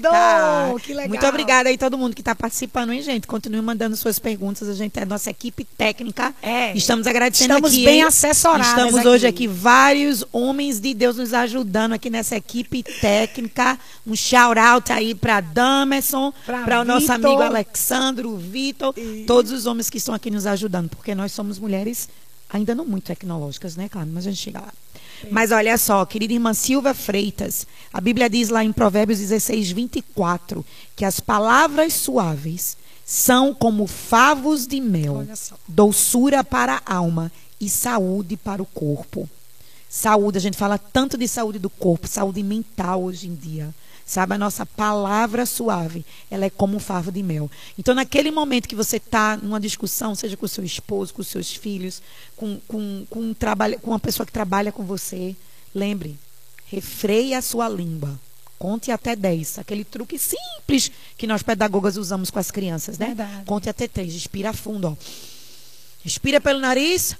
É, tá. Que legal. Muito obrigada aí todo mundo que está participando, hein, gente? Continue mandando suas perguntas. A gente é nossa equipe técnica. É. Estamos agradecendo Estamos aqui. bem hein? assessoradas Estamos aqui. hoje aqui vários homens de Deus nos ajudando aqui nessa equipe técnica. Um shout out aí para Damerson, Pra para o nosso amigo Alexandro, Vitor, todos os homens que estão aqui nos ajudando, porque nós somos mulheres ainda não muito tecnológicas, né, Carmen? Mas a gente chega lá. Mas olha só, querida irmã Silva Freitas, a Bíblia diz lá em Provérbios 16, 24, que as palavras suaves são como favos de mel, doçura para a alma e saúde para o corpo. Saúde, a gente fala tanto de saúde do corpo, saúde mental hoje em dia. Sabe, a nossa palavra suave, ela é como um favo de mel. Então, naquele momento que você está numa discussão, seja com o seu esposo, com os seus filhos, com, com, com, um trabalho, com uma pessoa que trabalha com você, lembre, refreie a sua língua. Conte até 10. Aquele truque simples que nós pedagogas usamos com as crianças, né? Verdade. Conte até 3. Respira fundo, ó. Respira pelo nariz,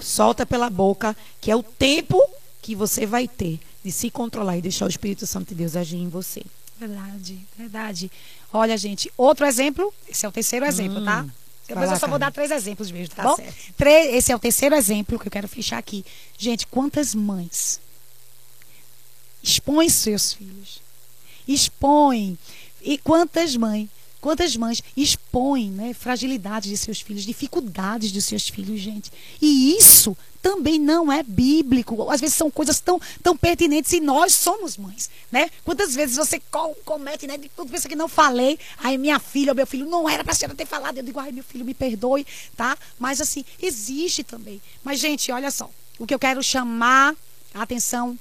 solta pela boca, que é o tempo que você vai ter de se controlar e deixar o Espírito Santo de Deus agir em você. Verdade, verdade. Olha, gente, outro exemplo, esse é o terceiro exemplo, tá? Hum, Depois vai lá, eu só vou Carmen. dar três exemplos mesmo, tá, Tá bom? certo. Tre- esse é o terceiro exemplo que eu quero fechar aqui. Gente, quantas mães expõem seus filhos? Expõem. E quantas mães, quantas mães expõem, né, fragilidades de seus filhos, dificuldades de seus filhos, gente. E isso também não é bíblico. Às vezes são coisas tão, tão pertinentes e nós somos mães, né? Quantas vezes você co- comete, né? Tudo pensa que não falei, aí minha filha meu filho não era para a senhora ter falado. Eu digo, ai, meu filho, me perdoe, tá? Mas assim, existe também. Mas, gente, olha só. O que eu quero chamar a atenção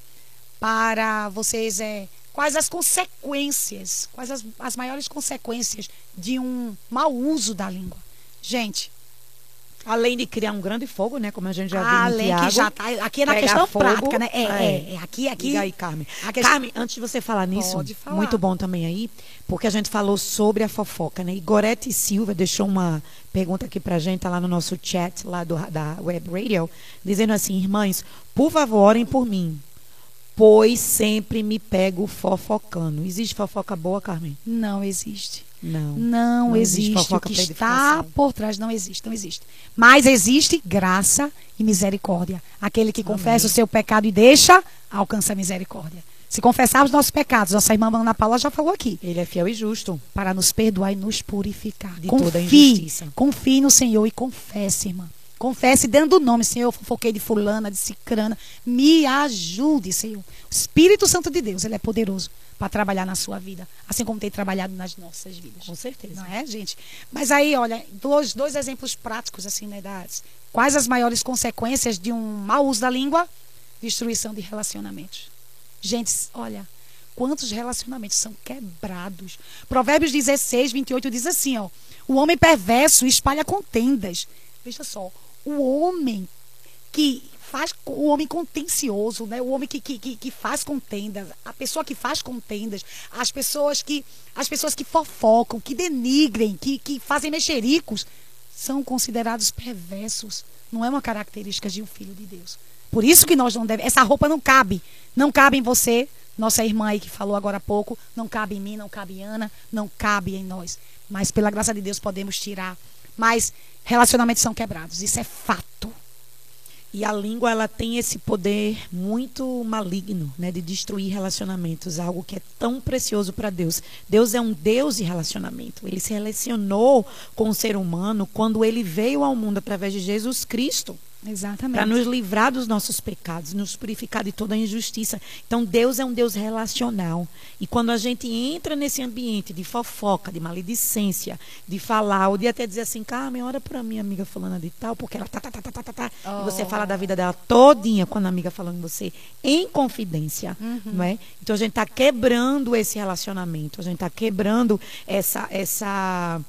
para vocês é quais as consequências, quais as, as maiores consequências de um mau uso da língua. Gente, Além de criar um grande fogo, né? Como a gente já viu além Tiago, que já tá aqui é na questão fogo, prática, né? É, é. é, aqui, aqui. Diga aí, Carmen. questão- Carmen, antes de você falar nisso, falar. muito bom também aí, porque a gente falou sobre a fofoca, né? E Gorete Silva deixou uma pergunta aqui pra gente, tá lá no nosso chat, lá do, da Web Radio, dizendo assim, irmãs, por favor, orem por mim, pois sempre me pego fofocando. Existe fofoca boa, Carmen? Não existe. Não. Não, Não existe existe. O que está por trás não existe, não existe. Mas existe graça e misericórdia. Aquele que confessa o seu pecado e deixa, alcança a misericórdia. Se confessarmos nossos pecados, nossa irmã Ana Paula já falou aqui, Ele é fiel e justo. para nos perdoar e nos purificar. De toda confie, injustiça. confie no Senhor e confesse, irmã. Confesse dando o nome, Senhor, eu fofoquei de fulana, de cicrana. Me ajude, Senhor. O Espírito Santo de Deus, ele é poderoso para trabalhar na sua vida, assim como tem trabalhado nas nossas vidas. Com certeza. Não é, gente? Mas aí, olha, dois, dois exemplos práticos, assim, né? Das, quais as maiores consequências de um mau uso da língua? Destruição de relacionamentos. Gente, olha, quantos relacionamentos são quebrados. Provérbios 16, 28 diz assim, ó. O homem perverso espalha contendas. Veja só, o homem que faz o homem contencioso, né? O homem que, que, que, faz contendas, a pessoa que faz contendas, as pessoas que as pessoas que fofocam, que denigrem, que, que fazem mexericos, são considerados perversos. Não é uma característica de um filho de Deus. Por isso que nós não devemos. Essa roupa não cabe. Não cabe em você, nossa irmã aí que falou agora há pouco. Não cabe em mim, não cabe em Ana, não cabe em nós. Mas pela graça de Deus podemos tirar. Mas relacionamentos são quebrados. Isso é fato. E a língua ela tem esse poder muito maligno, né, de destruir relacionamentos, algo que é tão precioso para Deus. Deus é um Deus de relacionamento. Ele se relacionou com o ser humano quando ele veio ao mundo através de Jesus Cristo. Exatamente. Para nos livrar dos nossos pecados, nos purificar de toda a injustiça. Então, Deus é um Deus relacional. E quando a gente entra nesse ambiente de fofoca, de maledicência, de falar, ou de até dizer assim, Carmen, ora para minha amiga fulana de tal, porque ela tá, tá, tá, tá, tá, tá, tá. Oh. E você fala da vida dela todinha quando a amiga falando você, em confidência, uhum. não é? Então, a gente está quebrando esse relacionamento, a gente está quebrando essa, essa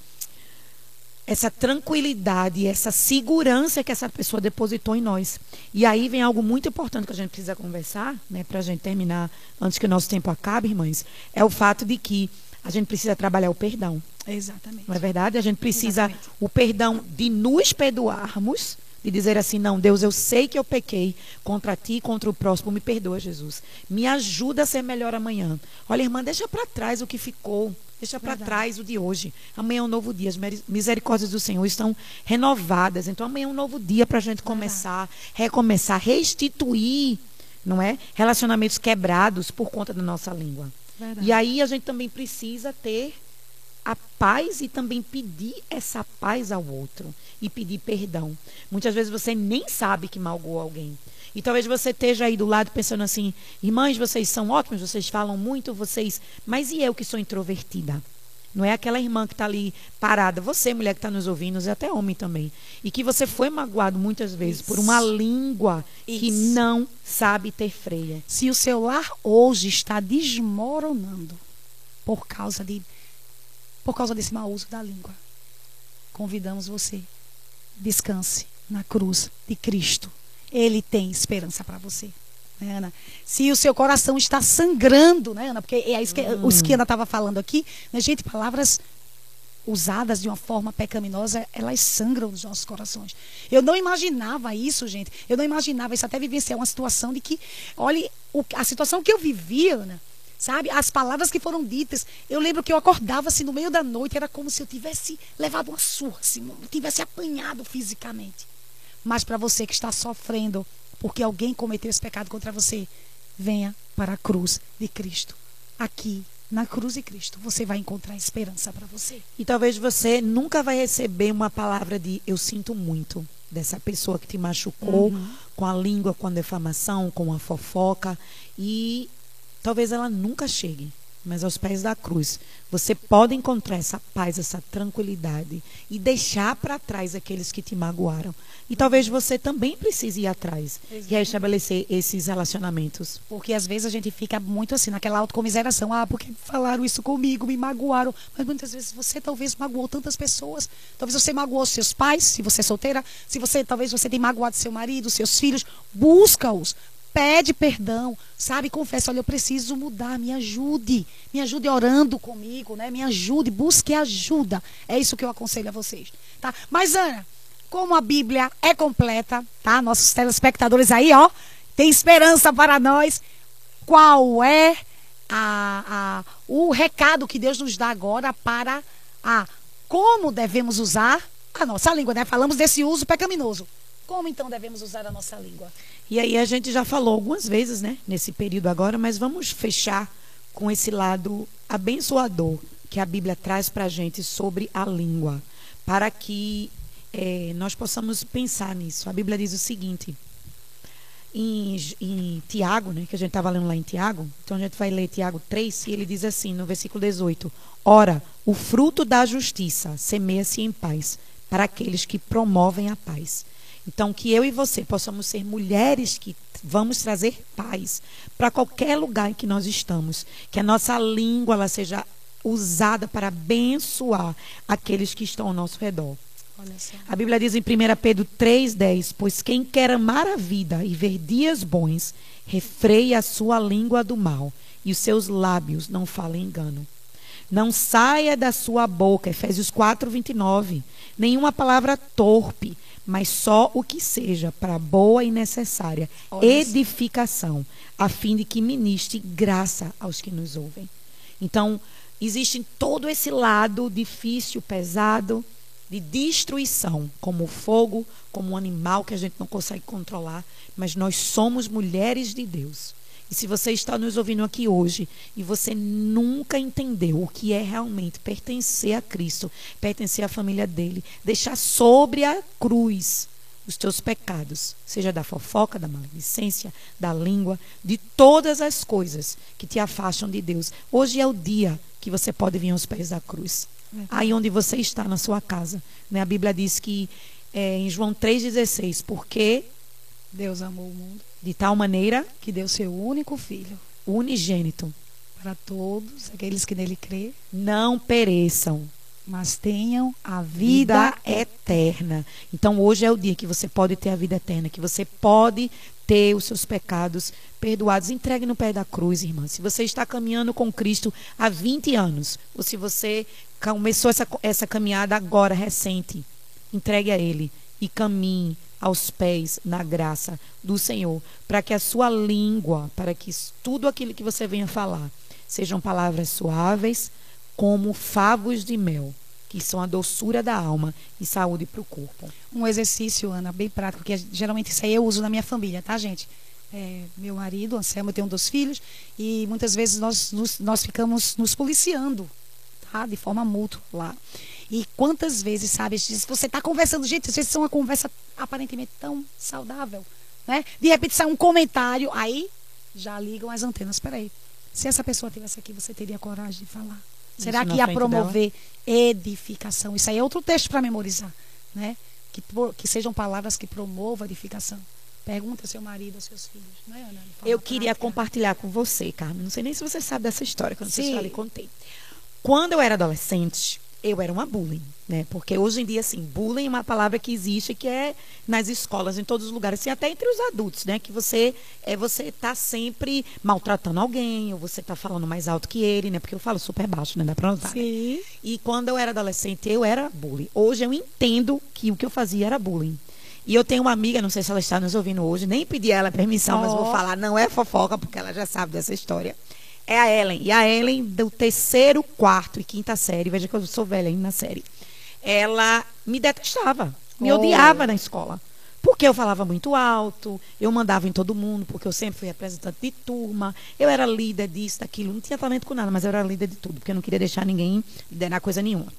essa tranquilidade, essa segurança que essa pessoa depositou em nós. E aí vem algo muito importante que a gente precisa conversar, né, para a gente terminar antes que o nosso tempo acabe, irmãs, é o fato de que a gente precisa trabalhar o perdão. Exatamente. Não é verdade? A gente precisa Exatamente. o perdão de nos perdoarmos, de dizer assim, não, Deus, eu sei que eu pequei contra ti e contra o próximo, me perdoa, Jesus. Me ajuda a ser melhor amanhã. Olha, irmã, deixa para trás o que ficou. Deixa para trás o de hoje. Amanhã é um novo dia. As misericórdias do Senhor estão renovadas. Então amanhã é um novo dia para a gente começar, recomeçar, restituir, não é? Relacionamentos quebrados por conta da nossa língua. Verdade. E aí a gente também precisa ter a paz e também pedir essa paz ao outro e pedir perdão. Muitas vezes você nem sabe que magoou alguém. E talvez você esteja aí do lado pensando assim: irmãs, vocês são ótimos, vocês falam muito, vocês. Mas e eu que sou introvertida? Não é aquela irmã que está ali parada. Você, mulher que está nos ouvindo, e até homem também. E que você foi magoado muitas vezes Isso. por uma língua Isso. que não sabe ter freia. Se o seu lar hoje está desmoronando por causa de por causa desse mau uso da língua, convidamos você. Descanse na cruz de Cristo. Ele tem esperança para você. Né, Ana? Se o seu coração está sangrando, né, Ana? Porque é isso que hum. o que Ana estava falando aqui, né, gente, palavras usadas de uma forma pecaminosa, elas sangram os nossos corações. Eu não imaginava isso, gente. Eu não imaginava isso até vivenciar uma situação de que, olhe, a situação que eu vivia, Ana, sabe? As palavras que foram ditas. Eu lembro que eu acordava assim no meio da noite, era como se eu tivesse levado uma surra, assim, tivesse apanhado fisicamente. Mas para você que está sofrendo porque alguém cometeu esse pecado contra você, venha para a cruz de Cristo. Aqui, na cruz de Cristo, você vai encontrar esperança para você. E talvez você nunca vai receber uma palavra de eu sinto muito dessa pessoa que te machucou uhum. com a língua, com a defamação, com a fofoca. E talvez ela nunca chegue mas aos pés da cruz, você pode encontrar essa paz, essa tranquilidade e deixar para trás aqueles que te magoaram. E talvez você também precise ir atrás Exatamente. e restabelecer esses relacionamentos. Porque às vezes a gente fica muito assim, naquela autocomiseração. Ah, porque falaram isso comigo, me magoaram. Mas muitas vezes você talvez magoou tantas pessoas. Talvez você magoou seus pais, se você é solteira. Se você, talvez você tenha magoado seu marido, seus filhos. Busca-os pede perdão, sabe? Confessa, olha, eu preciso mudar, me ajude. Me ajude orando comigo, né? Me ajude, busque ajuda. É isso que eu aconselho a vocês, tá? Mas Ana, como a Bíblia é completa, tá? Nossos telespectadores aí, ó, tem esperança para nós. Qual é a, a, o recado que Deus nos dá agora para a como devemos usar a nossa língua, né? Falamos desse uso pecaminoso. Como então devemos usar a nossa língua? E aí a gente já falou algumas vezes, né, nesse período agora, mas vamos fechar com esse lado abençoador que a Bíblia traz para a gente sobre a língua, para que é, nós possamos pensar nisso. A Bíblia diz o seguinte, em, em Tiago, né, que a gente estava lendo lá em Tiago, então a gente vai ler Tiago 3, e ele diz assim, no versículo 18: Ora, o fruto da justiça semeia-se em paz para aqueles que promovem a paz então, que eu e você possamos ser mulheres que vamos trazer paz para qualquer lugar em que nós estamos. Que a nossa língua ela seja usada para abençoar aqueles que estão ao nosso redor. A Bíblia diz em 1 Pedro 3,10: Pois quem quer amar a vida e ver dias bons, refreia a sua língua do mal, e os seus lábios não falem engano. Não saia da sua boca, Efésios 4, 29, nenhuma palavra torpe, mas só o que seja para boa e necessária Olha edificação, a fim de que ministre graça aos que nos ouvem. Então, existe todo esse lado difícil, pesado, de destruição, como o fogo, como um animal que a gente não consegue controlar, mas nós somos mulheres de Deus. E se você está nos ouvindo aqui hoje e você nunca entendeu o que é realmente pertencer a Cristo, pertencer à família dele, deixar sobre a cruz os teus pecados, seja da fofoca, da maledicência, da língua, de todas as coisas que te afastam de Deus. Hoje é o dia que você pode vir aos pés da cruz. Aí onde você está, na sua casa. Né? A Bíblia diz que é, em João 3,16, porque Deus amou o mundo de tal maneira que deu seu único filho unigênito para todos aqueles que nele crê, não pereçam, mas tenham a vida, eterna. Então hoje é o dia que você pode ter a vida eterna, que você pode ter os seus pecados perdoados. Entregue no pé da cruz, irmã. Se você está caminhando com Cristo há 20 anos, ou se você começou essa, essa caminhada agora, recente, entregue a Ele e caminhe aos pés na graça do Senhor, para que a sua língua, para que tudo aquilo que você venha falar, sejam palavras suaves, como favos de mel, que são a doçura da alma e saúde para o corpo. Um exercício, Ana, bem prático, que geralmente isso aí eu uso na minha família, tá, gente? É, meu marido, Anselmo, tem um dos filhos, e muitas vezes nós, nós ficamos nos policiando, tá? De forma mútua lá. E quantas vezes, sabe, você está conversando, gente, às vezes é uma conversa aparentemente tão saudável, né? De repente sai um comentário, aí já ligam as antenas. Peraí, se essa pessoa tivesse aqui, você teria coragem de falar? Será Isso que ia promover dela? edificação? Isso aí é outro texto para memorizar, né? Que, que sejam palavras que promovam edificação. Pergunta ao seu marido, aos seus filhos, não é, Ana? Eu queria prática. compartilhar com você, Carmen. Não sei nem se você sabe dessa história, quando você já lhe contei. Quando eu era adolescente, eu era uma bullying, né? Porque hoje em dia, assim, bullying é uma palavra que existe, que é nas escolas, em todos os lugares, assim, até entre os adultos, né? Que você é você tá sempre maltratando alguém, ou você tá falando mais alto que ele, né? Porque eu falo super baixo, né? Dá pra notar. Né? Sim. Né? E quando eu era adolescente, eu era bullying. Hoje eu entendo que o que eu fazia era bullying. E eu tenho uma amiga, não sei se ela está nos ouvindo hoje, nem pedi ela permissão, oh. mas vou falar, não é fofoca, porque ela já sabe dessa história é a Ellen. E a Ellen, do terceiro, quarto e quinta série, veja que eu sou velha ainda na série, ela me detestava, me oh. odiava na escola. Porque eu falava muito alto, eu mandava em todo mundo, porque eu sempre fui representante de turma, eu era líder disso, daquilo, não tinha talento com nada, mas eu era líder de tudo, porque eu não queria deixar ninguém liderar coisa nenhuma.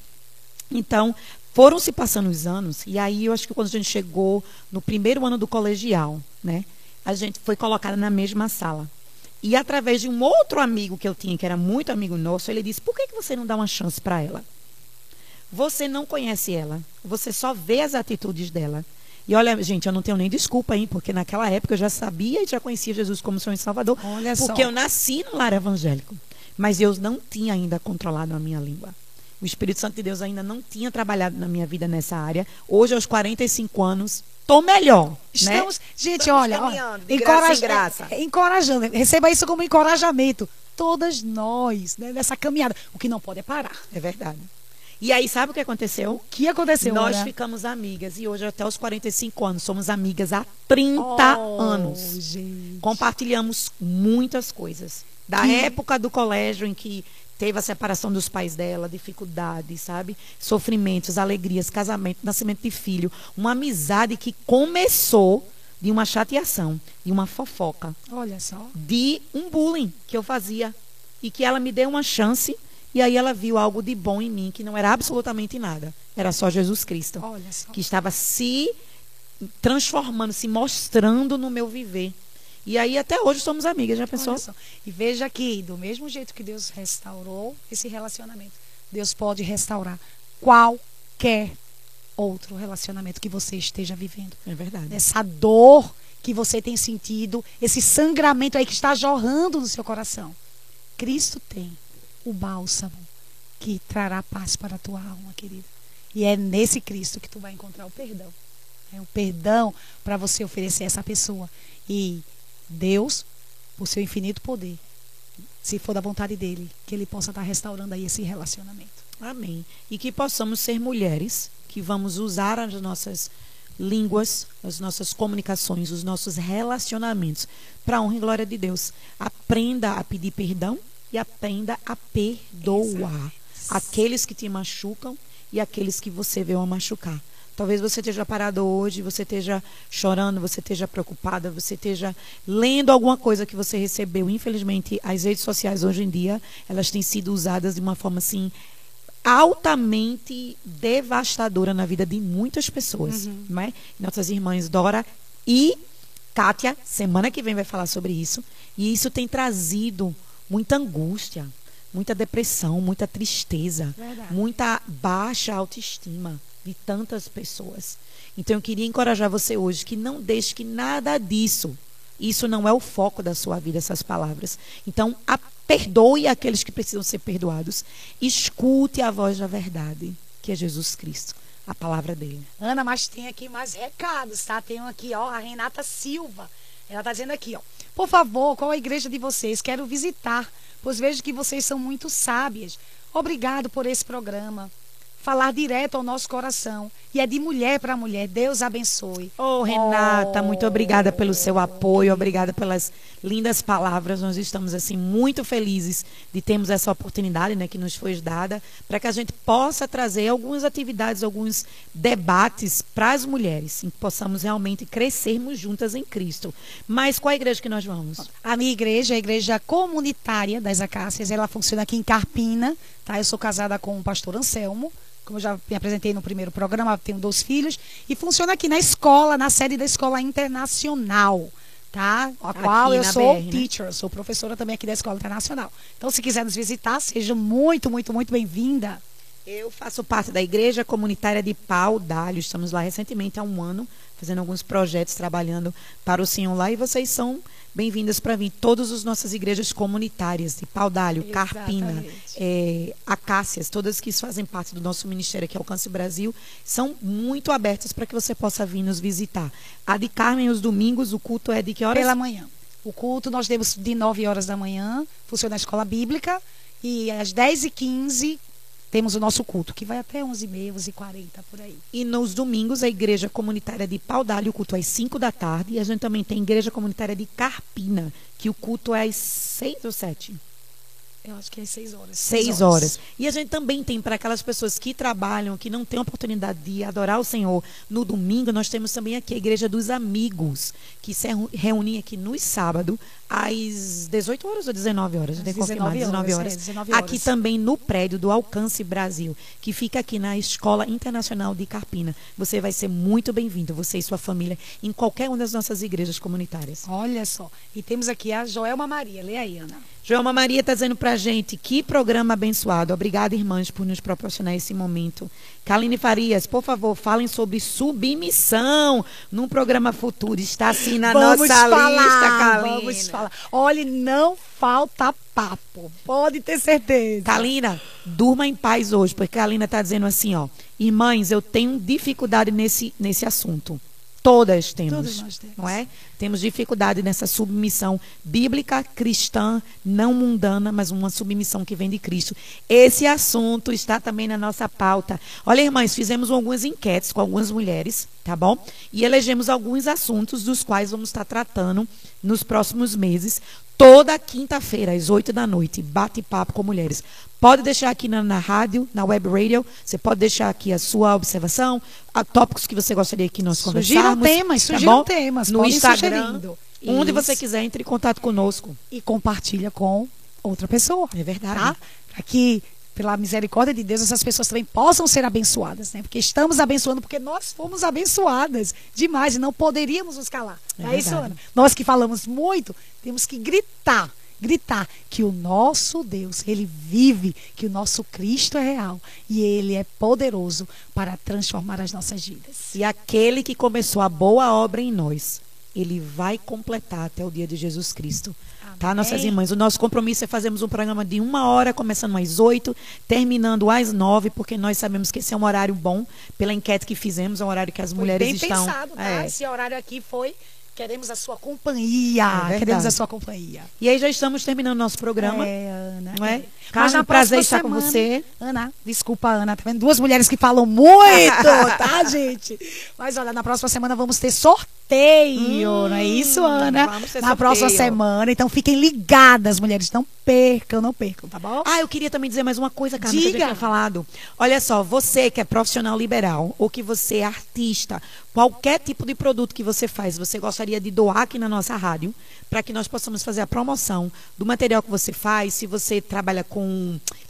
Então, foram se passando os anos, e aí eu acho que quando a gente chegou no primeiro ano do colegial, né, a gente foi colocada na mesma sala. E através de um outro amigo que eu tinha, que era muito amigo nosso, ele disse: por que, que você não dá uma chance para ela? Você não conhece ela, você só vê as atitudes dela. E olha, gente, eu não tenho nem desculpa, hein? Porque naquela época eu já sabia e já conhecia Jesus como Senhor e Salvador. Olha porque só. eu nasci no lar evangélico. Mas eu não tinha ainda controlado a minha língua. O Espírito Santo de Deus ainda não tinha trabalhado na minha vida nessa área. Hoje, aos 45 anos, estou melhor. Né? Estamos, né? gente, Estamos olha, olha graça, é, encorajando, receba isso como encorajamento. Todas nós, né, nessa caminhada. O que não pode é parar. É verdade. E aí, sabe o que aconteceu? O que aconteceu? Nós ficamos amigas e hoje, até os 45 anos, somos amigas há 30 oh, anos. Gente. Compartilhamos muitas coisas. Da que... época do colégio em que teve a separação dos pais dela, dificuldades, sabe? Sofrimentos, alegrias, casamento, nascimento de filho. Uma amizade que começou de uma chateação, de uma fofoca. Olha só. De um bullying que eu fazia. E que ela me deu uma chance. E aí ela viu algo de bom em mim, que não era absolutamente nada. Era só Jesus Cristo. Olha só. Que estava se transformando, se mostrando no meu viver. E aí até hoje somos amigas, já pensou? E veja que, do mesmo jeito que Deus restaurou esse relacionamento, Deus pode restaurar qualquer outro relacionamento que você esteja vivendo. É verdade. Essa dor que você tem sentido, esse sangramento aí que está jorrando no seu coração. Cristo tem o bálsamo que trará paz para a tua alma, querida. E é nesse Cristo que tu vai encontrar o perdão. É o perdão para você oferecer a essa pessoa. E Deus, por seu infinito poder, se for da vontade dele, que ele possa estar restaurando aí esse relacionamento. Amém. E que possamos ser mulheres que vamos usar as nossas línguas, as nossas comunicações, os nossos relacionamentos para a honra e glória de Deus. Aprenda a pedir perdão e aprenda a perdoar aqueles que te machucam e aqueles que você veio a machucar. Talvez você esteja parado hoje, você esteja chorando, você esteja preocupada, você esteja lendo alguma coisa que você recebeu. Infelizmente, as redes sociais hoje em dia, elas têm sido usadas de uma forma assim altamente devastadora na vida de muitas pessoas, Uhum. não é? Nossas irmãs Dora e Kátia, semana que vem vai falar sobre isso, e isso tem trazido muita angústia, muita depressão, muita tristeza, Verdade. muita baixa autoestima de tantas pessoas. Então eu queria encorajar você hoje que não deixe que nada disso, isso não é o foco da sua vida, essas palavras. Então, a, perdoe aqueles que precisam ser perdoados. Escute a voz da verdade, que é Jesus Cristo, a palavra dele. Ana, mas tem aqui mais recados, tá? Tem um aqui, ó, a Renata Silva. Ela tá dizendo aqui, ó. Por favor, qual a igreja de vocês? Quero visitar, pois vejo que vocês são muito sábias. Obrigado por esse programa. Falar direto ao nosso coração. E é de mulher para mulher. Deus abençoe. Oh, Renata, muito obrigada pelo seu apoio, obrigada pelas lindas palavras. Nós estamos assim muito felizes de termos essa oportunidade, né, que nos foi dada, para que a gente possa trazer algumas atividades, alguns debates para as mulheres, em que possamos realmente crescermos juntas em Cristo. Mas qual a igreja que nós vamos? A minha igreja é a igreja comunitária das Acácias. Ela funciona aqui em Carpina, tá? Eu sou casada com o pastor Anselmo. Como eu já me apresentei no primeiro programa, tenho dois filhos. E funciona aqui na escola, na sede da Escola Internacional, tá? A Aqui qual eu sou BR, né? teacher, sou professora também aqui da Escola Internacional. Então, se quiser nos visitar, seja muito, muito, muito bem-vinda. Eu faço parte da Igreja Comunitária de Pau d'Alho. Estamos lá recentemente há um ano, fazendo alguns projetos, trabalhando para o Senhor lá. E vocês são bem-vindas para vir. Todas as nossas igrejas comunitárias de Pau d'Alho, Carpina, é, Acácias, todas que fazem parte do nosso ministério aqui Alcance Brasil, são muito abertas para que você possa vir nos visitar. A de Carmen, os domingos, o culto é de que horas? Pela manhã. O culto nós temos de 9 horas da manhã, funciona na escola bíblica. E às 10h15 temos o nosso culto, que vai até 11h30, 11h40, por aí. E nos domingos, a igreja comunitária de Pau d'Alho, o culto é às 5 da tarde. E a gente também tem a igreja comunitária de Carpina, que o culto é às 6 ou 7? Eu acho que é 6 horas. Seis horas. E a gente também tem para aquelas pessoas que trabalham, que não têm oportunidade de adorar o Senhor no domingo, nós temos também aqui a Igreja dos Amigos, que se reúnem aqui no sábado, às 18 horas ou 19 horas? Às Tem que confirmar, 19 19 horas, horas. é, 19 Aqui horas. também no prédio do Alcance Brasil, que fica aqui na Escola Internacional de Carpina. Você vai ser muito bem-vindo, você e sua família, em qualquer uma das nossas igrejas comunitárias. Olha só. E temos aqui a Joelma Maria. Lê aí, Ana. Joelma Maria está dizendo pra gente que programa abençoado. Obrigada, irmãs, por nos proporcionar esse momento. Kaline Farias, por favor, falem sobre submissão num programa futuro. Está assim na nossa lista, Kaline. Vamos falar. Olha, não falta papo. Pode ter certeza. Kalina, durma em paz hoje, porque a Kalina está dizendo assim, ó. Irmãs, eu tenho dificuldade nesse, nesse assunto. Todas temos. Todas nós temos. Não é? Temos dificuldade nessa submissão bíblica, cristã, não mundana, mas uma submissão que vem de Cristo. Esse assunto está também na nossa pauta. Olha, irmãs, fizemos algumas enquetes com algumas mulheres, tá bom? E elegemos alguns assuntos dos quais vamos estar tratando nos próximos meses. Toda quinta-feira, às 8 da noite, bate-papo com mulheres. Pode deixar aqui na, na rádio, na web radio, você pode deixar aqui a sua observação, a tópicos que você gostaria que nós Sugiram conversarmos. temas, tá sugiram temas, No Instagram, sugerindo. onde Isso. você quiser, entre em contato conosco. E compartilha com outra pessoa. É verdade. Tá? Para que, pela misericórdia de Deus, essas pessoas também possam ser abençoadas, né? Porque estamos abençoando, porque nós fomos abençoadas demais e não poderíamos nos calar. É é isso. Ana? Nós que falamos muito, temos que gritar, gritar que o nosso Deus, ele vive, que o nosso Cristo é real e ele é poderoso para transformar as nossas vidas. E aquele que começou a boa obra em nós, ele vai completar até o dia de Jesus Cristo. Tá, nossas irmãs? O nosso compromisso é fazermos um programa de uma hora, começando às oito, terminando às nove, porque nós sabemos que esse é um horário bom, pela enquete que fizemos, é um horário que as Foi mulheres bem estão. pensado, tá? É. Esse horário aqui foi queremos a sua companhia, É queremos a sua companhia. E aí já estamos terminando nosso programa. É, Ana. Não é? É. Carmen, prazer estar com você. Ana, desculpa, Ana, tá vendo? Duas mulheres que falam muito, [laughs] tá, gente? Mas olha, na próxima semana vamos ter sorteio, Hum, não é isso, Ana? vamos ter na próxima semana. Então fiquem ligadas, mulheres. Não percam, não percam, tá bom? Ah, eu queria também dizer mais uma coisa, Carmen, que eu já Diga. tinha falado. Olha só, você que é profissional liberal ou que você é artista, qualquer tipo de produto que você faz, você gostaria de doar aqui na nossa rádio, para que nós possamos fazer a promoção do material que você faz. Se você trabalha com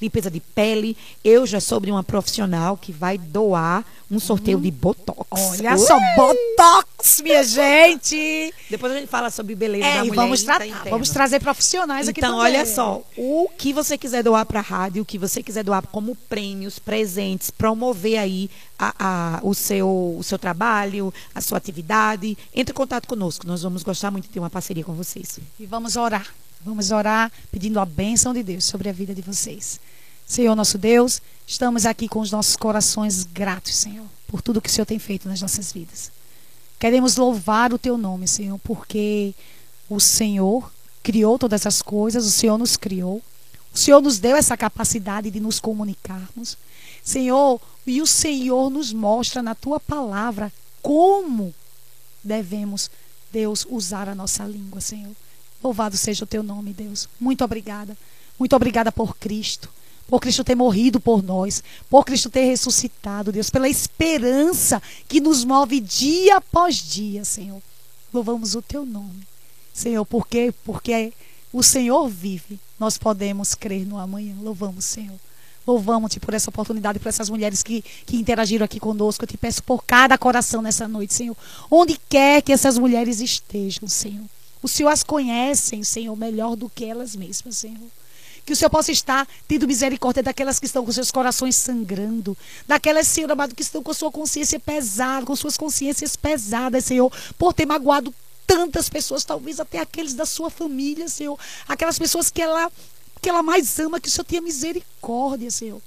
limpeza de pele, eu já sou de uma profissional que vai doar um sorteio de Botox. Olha Ui! só, Botox, minha gente! Depois a gente fala sobre beleza é, da mulher. Vamos, tratar, vamos trazer profissionais então, aqui. Então, olha só, o que você quiser doar para a rádio, o que você quiser doar como prêmios, presentes, promover aí a, a, o, seu, o seu trabalho, a sua atividade, entre em contato conosco. Nós vamos gostar muito de ter uma parceria com vocês. E vamos orar. Vamos orar pedindo a bênção de Deus sobre a vida de vocês. Senhor nosso Deus, estamos aqui com os nossos corações gratos, Senhor, por tudo que o Senhor tem feito nas nossas vidas. Queremos louvar o teu nome, Senhor, porque o Senhor criou todas as coisas, o Senhor nos criou. O Senhor nos deu essa capacidade de nos comunicarmos. Senhor, e o Senhor nos mostra na tua palavra como devemos, Deus, usar a nossa língua, Senhor. Louvado seja o teu nome, Deus. Muito obrigada. Muito obrigada por Cristo por Cristo ter morrido por nós, por Cristo ter ressuscitado, Deus, pela esperança que nos move dia após dia, Senhor. Louvamos o teu nome, Senhor, porque porque o Senhor vive, nós podemos crer no amanhã. Louvamos, Senhor. Louvamos-te por essa oportunidade, por essas mulheres que, que interagiram aqui conosco. Eu te peço por cada coração nessa noite, Senhor. Onde quer que essas mulheres estejam, Senhor. O Senhor as conhece, Senhor, melhor do que elas mesmas, Senhor. Que o Senhor possa estar tendo misericórdia daquelas que estão com seus corações sangrando. Daquelas, Senhor amado, que estão com sua consciência pesada, com suas consciências pesadas, Senhor, por ter magoado tantas pessoas, talvez até aqueles da sua família, Senhor. Aquelas pessoas que ela, que ela mais ama, que o Senhor tenha misericórdia, Senhor.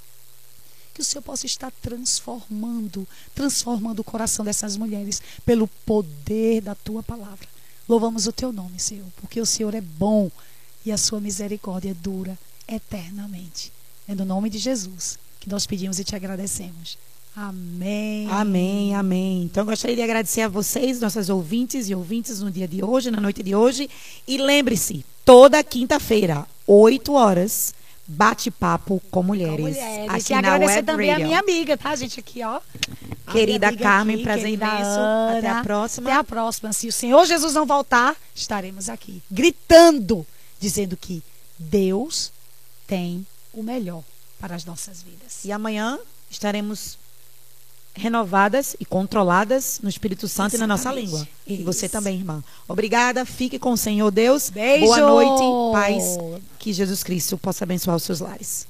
Que o Senhor possa estar transformando, transformando o coração dessas mulheres pelo poder da tua palavra. Louvamos o teu nome, Senhor, porque o Senhor é bom e a sua misericórdia dura eternamente. É no nome de Jesus que nós pedimos e te agradecemos. Amém. Amém, amém. Então gostaria de agradecer a vocês, nossas ouvintes e ouvintes no dia de hoje, na noite de hoje. E lembre-se, toda quinta-feira, 8 horas, bate-papo com mulheres. Com mulheres. Aqui e na agradecer Web também Radio. a minha amiga, tá, gente? Aqui, ó. Querida Carmen, aqui, prazer querida imenso. Ana, Até a próxima. Até a próxima. Se o Senhor Jesus não voltar, estaremos aqui, gritando, dizendo que Deus tem o melhor para as nossas vidas. E amanhã estaremos renovadas e controladas no Espírito Santo Exatamente. e na nossa língua. Isso. E você também, irmã. Obrigada. Fique com o Senhor Deus. Beijo. Boa noite. Paz. Que Jesus Cristo possa abençoar os seus lares.